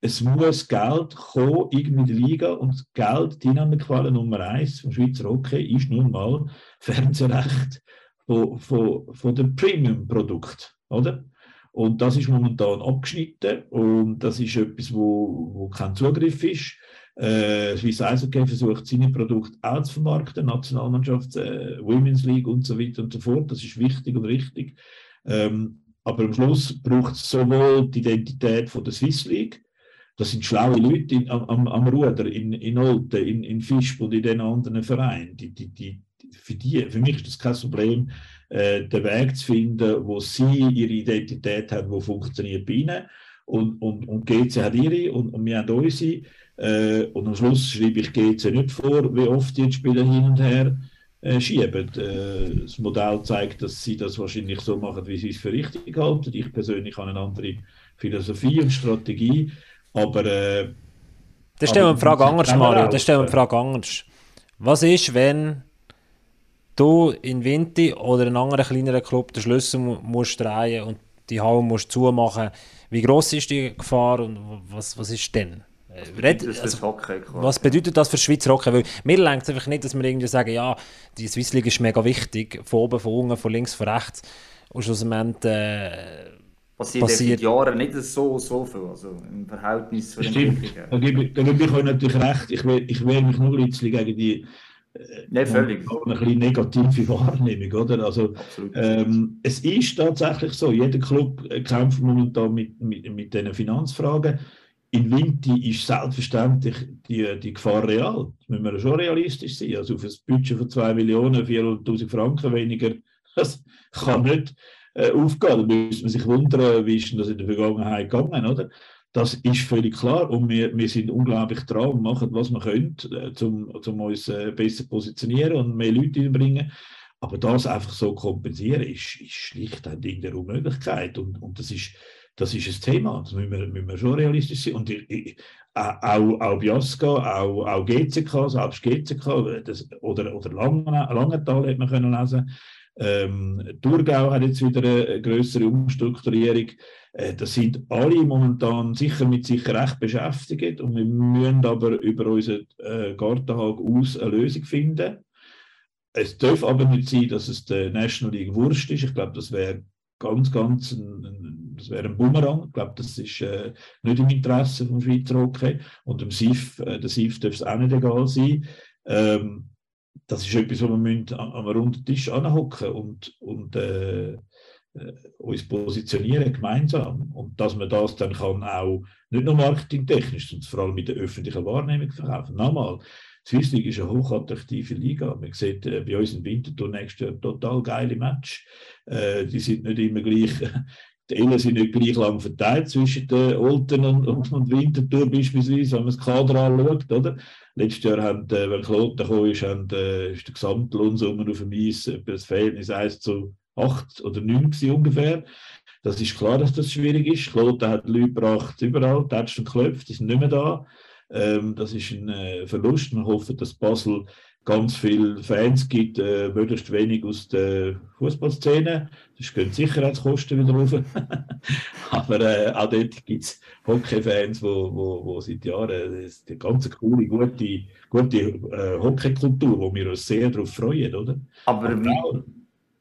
es muss Geld kommen, irgendwie in die Liga und Geld, die Einnahmequelle Nummer eins vom Schweizer Hockey ist nun mal Fernsehrecht von, von, von dem Premium-Produkt, oder? Und das ist momentan abgeschnitten und das ist etwas, wo, wo kein Zugriff ist. Äh, Swiss Eishockey versucht, seine Produkte auch zu vermarkten, Nationalmannschaft, äh, Women's League und so weiter und so fort. Das ist wichtig und richtig. Ähm, aber am Schluss braucht es sowohl die Identität von der Swiss League, das sind schlaue Leute in, am, am Ruder, in, in Olten, in, in Fischb und in den anderen Vereinen. Die, die, die, für, die, für mich ist das kein Problem, äh, den Weg zu finden, wo sie ihre Identität haben, die funktioniert bei ihnen. Und, und, und GC hat ihre und, und wir haben unsere. Äh, und am Schluss schreibe ich GC nicht vor, wie oft die Spieler hin und her äh, schieben. Äh, das Modell zeigt, dass sie das wahrscheinlich so machen, wie sie es für richtig halten. Ich persönlich habe eine andere Philosophie und Strategie. Aber. Äh, das stellen wir die Frage anders, Mario. Das stellen wir die Frage anders. Was ist, wenn du in Winti oder in einem anderen kleineren Club den Schlüssel musst drehen und die Halle musst zumachen? Wie groß ist die Gefahr und was, was ist denn? Was bedeutet, das also, Hockey, was bedeutet das für Schweizer Hockey? Weil mir lenkt es einfach nicht, dass wir irgendwie sagen, ja, die Swiss League ist mega wichtig, von oben, von unten, von links, von rechts. Und schlussendlich äh, passiert, passiert. seit Jahren nicht so, so viel, also im Verhältnis zu den Stimmt, da gebe, ich, da gebe ich euch natürlich recht. Ich will mich nur ein bisschen gegen die äh, Nein, völlig. Eine bisschen negative Wahrnehmung, oder? Also, ähm, es ist tatsächlich so, jeder Club kämpft momentan mit, mit, mit diesen Finanzfragen. In Winti ist selbstverständlich die, die Gefahr real. Das müssen wir schon realistisch sein. Also auf ein Budget von 2 Millionen, 400.000 Franken weniger, das kann nicht äh, aufgehen. Da müsste man sich wundern, wie ist das in der Vergangenheit gegangen, oder? Das ist völlig klar und wir, wir sind unglaublich dran und machen, was wir können, äh, um, um uns äh, besser positionieren und mehr Leute einbringen. Aber das einfach so kompensieren, ist, ist schlicht ein Ding der Unmöglichkeit. Und, und das, ist, das ist ein Thema, das müssen wir, müssen wir schon realistisch sein. Und ich, ich, auch, auch Biasca, auch, auch GCK, selbst GCK das, oder, oder Langenthal hat man können lesen ähm, Thurgau hat jetzt wieder eine größere Umstrukturierung. Äh, das sind alle momentan sicher mit sich recht beschäftigt und wir müssen aber über unseren äh, Gartenhag aus eine Lösung finden. Es darf aber nicht sein, dass es der National League Wurst ist. Ich glaube, das wäre ganz, ganz ein, ein, das wäre ein Bumerang. Ich glaube, das ist äh, nicht im Interesse vom Schweizer Hockey. Und dem SIF, äh, der SIF darf es auch nicht egal sein. Ähm, das ist etwas, wo wir müssen am runden Tisch anhocken und, und äh, äh, uns positionieren gemeinsam. Und dass man das dann kann auch nicht nur marketingtechnisch, sondern vor allem mit der öffentlichen Wahrnehmung verkaufen. Nochmal, Swiss League ist eine hochattraktive Liga. Man sieht äh, bei uns in Winterthur nächstes Jahr total geile Match. Äh, die sind nicht immer gleich die Ellen sind nicht gleich lang verteilt zwischen den Olten und, und Winterthur beispielsweise, wenn man das Kader anschaut, oder? Letztes Jahr, haben, äh, wenn Kloten gekommen ist, haben, äh, ist der Gesamtlohnsummer auf dem Eis das Verhältnis 1 zu 8 oder 9 ungefähr. Das ist klar, dass das schwierig ist. Kloten hat Leute gebracht überall, tätscht und klopft, die sind nicht mehr da. Ähm, das ist ein äh, Verlust. Wir hoffen, dass Basel ganz viele Fans gibt, äh, möglichst wenig aus der Fußballszene. Das gehen Sicherheitskosten wieder rauf. Aber äh, auch dort gibt es Hockey-Fans, wo, wo, wo seit Jahren das die ganze coole, gute, gute äh, Hockey-Kultur, wo wir uns sehr darauf freuen, oder? Aber, Aber wie,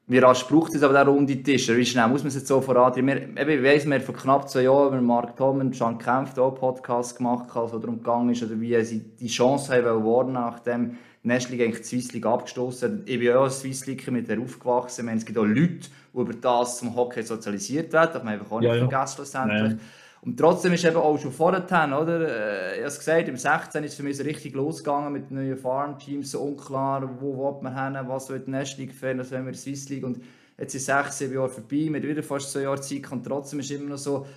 wie rasch braucht es aber der runde Tisch? Wie schnell muss man es jetzt so vorantreiben? Wir, ich weiss, wir haben vor knapp zwei Jahren mit Mark Tom und Jean Kempf auch einen Podcast gemacht, als es darum gegangen ist, oder wie sie die Chance haben wollen, nachdem die National League eigentlich die Swiss League abgestoßen Ich bin auch als Swiss League mit der aufgewachsen. Meine, es gibt auch Leute, die über das zum Hockey sozialisiert werden. Das man einfach auch nicht ja, vergessen schlussendlich. Ja. Und trotzdem ist eben auch schon vorher, oder? Äh, ich habe es gesagt, im 16 ist es für mich so richtig losgegangen mit neuen Farmteams, so unklar, wo will man hin, was soll die National League fehlen, was wollen wir die Swiss League. Und jetzt sind sechs, sieben Jahre vorbei, mit wieder fast zwei Jahren Zeit und trotzdem ist es immer noch so,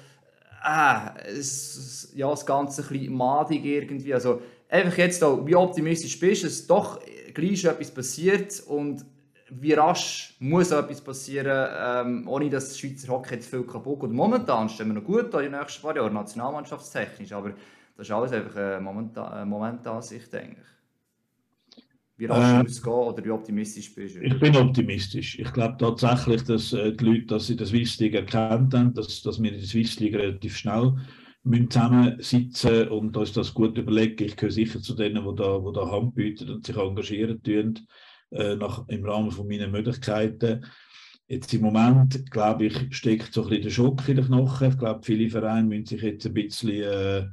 ah, es, ja, das Ganze ein bisschen madig irgendwie. Also, einfach jetzt auch, wie optimistisch bist, dass doch gleich schon etwas passiert und wie rasch muss auch etwas passieren, ähm, ohne dass das Schweizer Hockey jetzt viel kaputt geht. Momentan stehen wir noch gut da in den nächsten paar Jahren, nationalmannschaftstechnisch, aber das ist alles einfach eine Momentan Momentansicht, denke ich. Wie rasch äh, muss es gehen oder wie optimistisch bist du? Ich bin optimistisch. Ich glaube tatsächlich, dass äh, die Leute, dass sie das Swiss League erkannt haben, dass, dass wir der Swiss League relativ schnell müssen zusammensitzen und uns das gut überlegen. Ich gehöre sicher zu denen, die da, die da Hand bieten und sich engagieren tun, äh, nach, im Rahmen von meinen Möglichkeiten. Jetzt im Moment, glaube ich, steckt so ein bisschen der Schock in den Knochen. Ich glaube, viele Vereine müssen sich jetzt ein bisschen äh,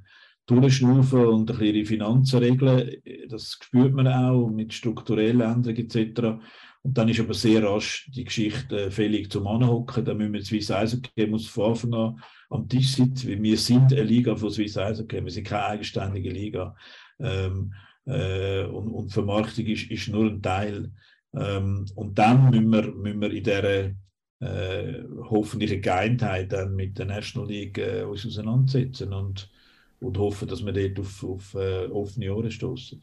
durchschnaufen und ein bisschen ihre Finanzen regeln. Das spürt man auch mit strukturellen Änderungen etc. Und dann ist aber sehr rasch die Geschichte fällig zum Anhocken. Da müssen wir Swiss Eishockey muss von Anfang an am Tisch sitzen, weil wir sind eine Liga von Swiss Eishockey, wir sind keine eigenständige Liga. Ähm, äh, und, und Vermarktung ist, ist nur ein Teil. Ähm, und dann müssen wir, müssen wir in dieser äh, hoffentlichen Geeintheit dann mit der National League äh, uns auseinandersetzen und, und hoffen, dass wir dort auf, auf äh, offene Ohren stoßen.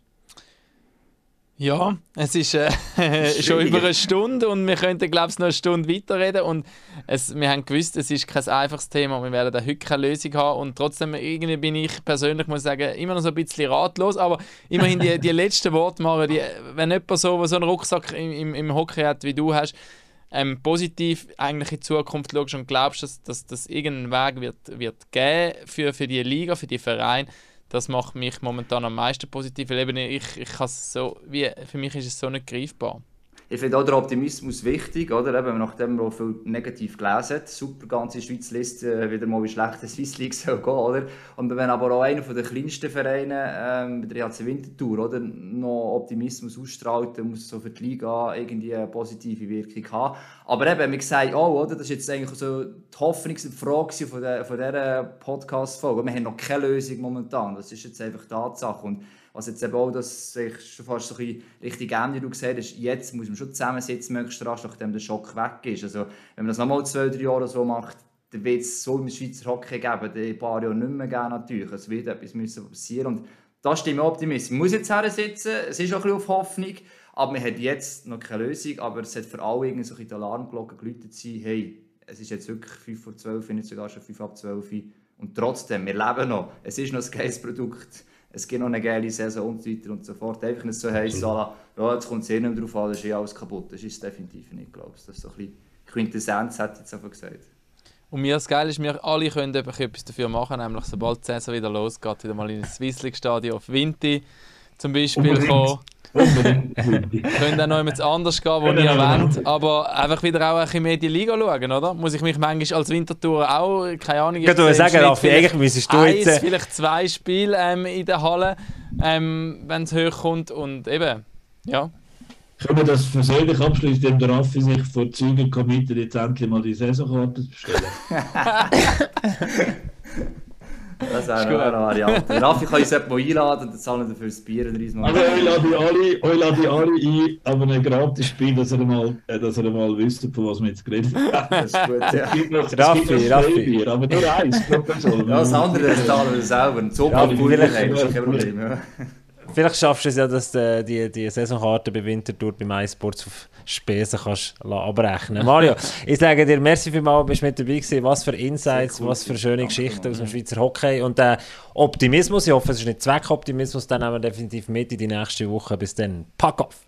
Ja, es ist äh, schon über eine Stunde und wir könnten, glaube ich, noch eine Stunde weiterreden. Und es, wir haben gewusst, es ist kein einfaches Thema. Wir werden da heute keine Lösung haben. Und trotzdem, irgendwie bin ich persönlich, muss sagen, immer noch so ein bisschen ratlos. Aber immerhin die, die letzten Worte machen, die, wenn jemand so, so einen Rucksack im, im, im Hockey hat, wie du hast, ähm, positiv eigentlich in die Zukunft schaust und glaubst, dass, dass das irgendeinen Weg wird, wird geben für, für die Liga, für die Vereine, das macht mich momentan am meisten positiv, weil eben ich, ich so, wie, für mich ist es so nicht greifbar. Ich finde auch der Optimismus wichtig, oder? Eben, nachdem man viel negativ gelesen hat, super ganze Schweiz liest äh, wieder mal, wie schlecht der Swiss League soll gehen, oder? Und wenn aber auch einer der kleinsten Vereine, ähm, der HC Winterthur, oder, noch Optimismus ausstrahlt, dann muss so für die Liga irgendwie eine positive Wirkung haben. Aber eben, wir sagen auch, oder? Das ist jetzt eigentlich so die Hoffnungsfrage von, der, von dieser Podcast-Folge. Wir haben noch keine Lösung momentan. Das ist jetzt einfach Tatsache. Und was jetzt eben auch, dass ich schon fast so ein richtig ähnlich du gesehen hast, jetzt muss man schon zusammensitzen, möglichst rasch, nachdem der Schock weg ist. Also, wenn man das nochmal zwei, drei Jahre so macht, dann wird es so im Schweizer Hockey geben, in ein paar Jahren nicht mehr geben natürlich. Es wird etwas müssen passieren und da stimmt Optimismus. Man muss jetzt sitzen, es ist auch ein bisschen auf Hoffnung, aber man hat jetzt noch keine Lösung, aber es hat für alle irgendwie so die Alarmglocke geläutet sein, hey, es ist jetzt wirklich 5 vor 12, nicht sogar schon 5 ab 12 und trotzdem, wir leben noch. Es ist noch ein geiles Produkt es gibt noch eine geile Saison und so weiter und so fort. Einfach nicht so heiß, ja, jetzt kommt es eh nicht mehr drauf an, das ist eh alles kaputt. Das ist definitiv nicht, glaube ich. Das ist so ein bisschen Quintessenz, hat jetzt einfach gesagt. Und mir das Geile ist, wir alle können etwas dafür machen, nämlich sobald die Saison wieder losgeht, wieder mal in das Swiss League Stadion auf Vinti zum Beispiel kommen. Könnte auch noch jemand anders gehen, wo ihr wollt. Aber einfach wieder auch ein bisschen mehr die Liga schauen, oder? Muss ich mich manchmal als Wintertour auch, keine Ahnung... Ich würde sagen, Raffi, eigentlich müsstest du jetzt... Eins, vielleicht zwei Spiele ähm, in der Halle, ähm, wenn es hochkommt und eben, ja. Können wir das persönlich abschließen, indem der Raffi sich vor Zügen committet, jetzt endlich mal die Saisonkarte zu bestellen? Das wäre eine, eine Variante. Raffi kann uns jemand einladen, dann zahlen dafür das Bier und Also ich lade alle, ich lade alle ein, aber ein gratis Spiel, dass ihr mal, äh, dass ihr mal wisst, von was wir jetzt geredet haben. Das ist gut, ja. Raffi, Raffi. Bier, aber nur eins pro Person. Ja, das andere das zahlen wir selber. Und so ja, vielleicht, kein Problem. Ja. Vielleicht schaffst du es ja, dass du die, die Saisonkarte bei Winterthur beim iSports auf Spesen kannst abrechnen Mario, ich sage dir, merci vielmals, bist mit dabei gewesen. Was für Insights, cool, was für schöne Geschichten aus dem Schweizer Hockey und äh, Optimismus. Ich hoffe, es ist nicht Zweckoptimismus. Dann nehmen wir definitiv mit in die nächste Woche. Bis dann. Pack auf!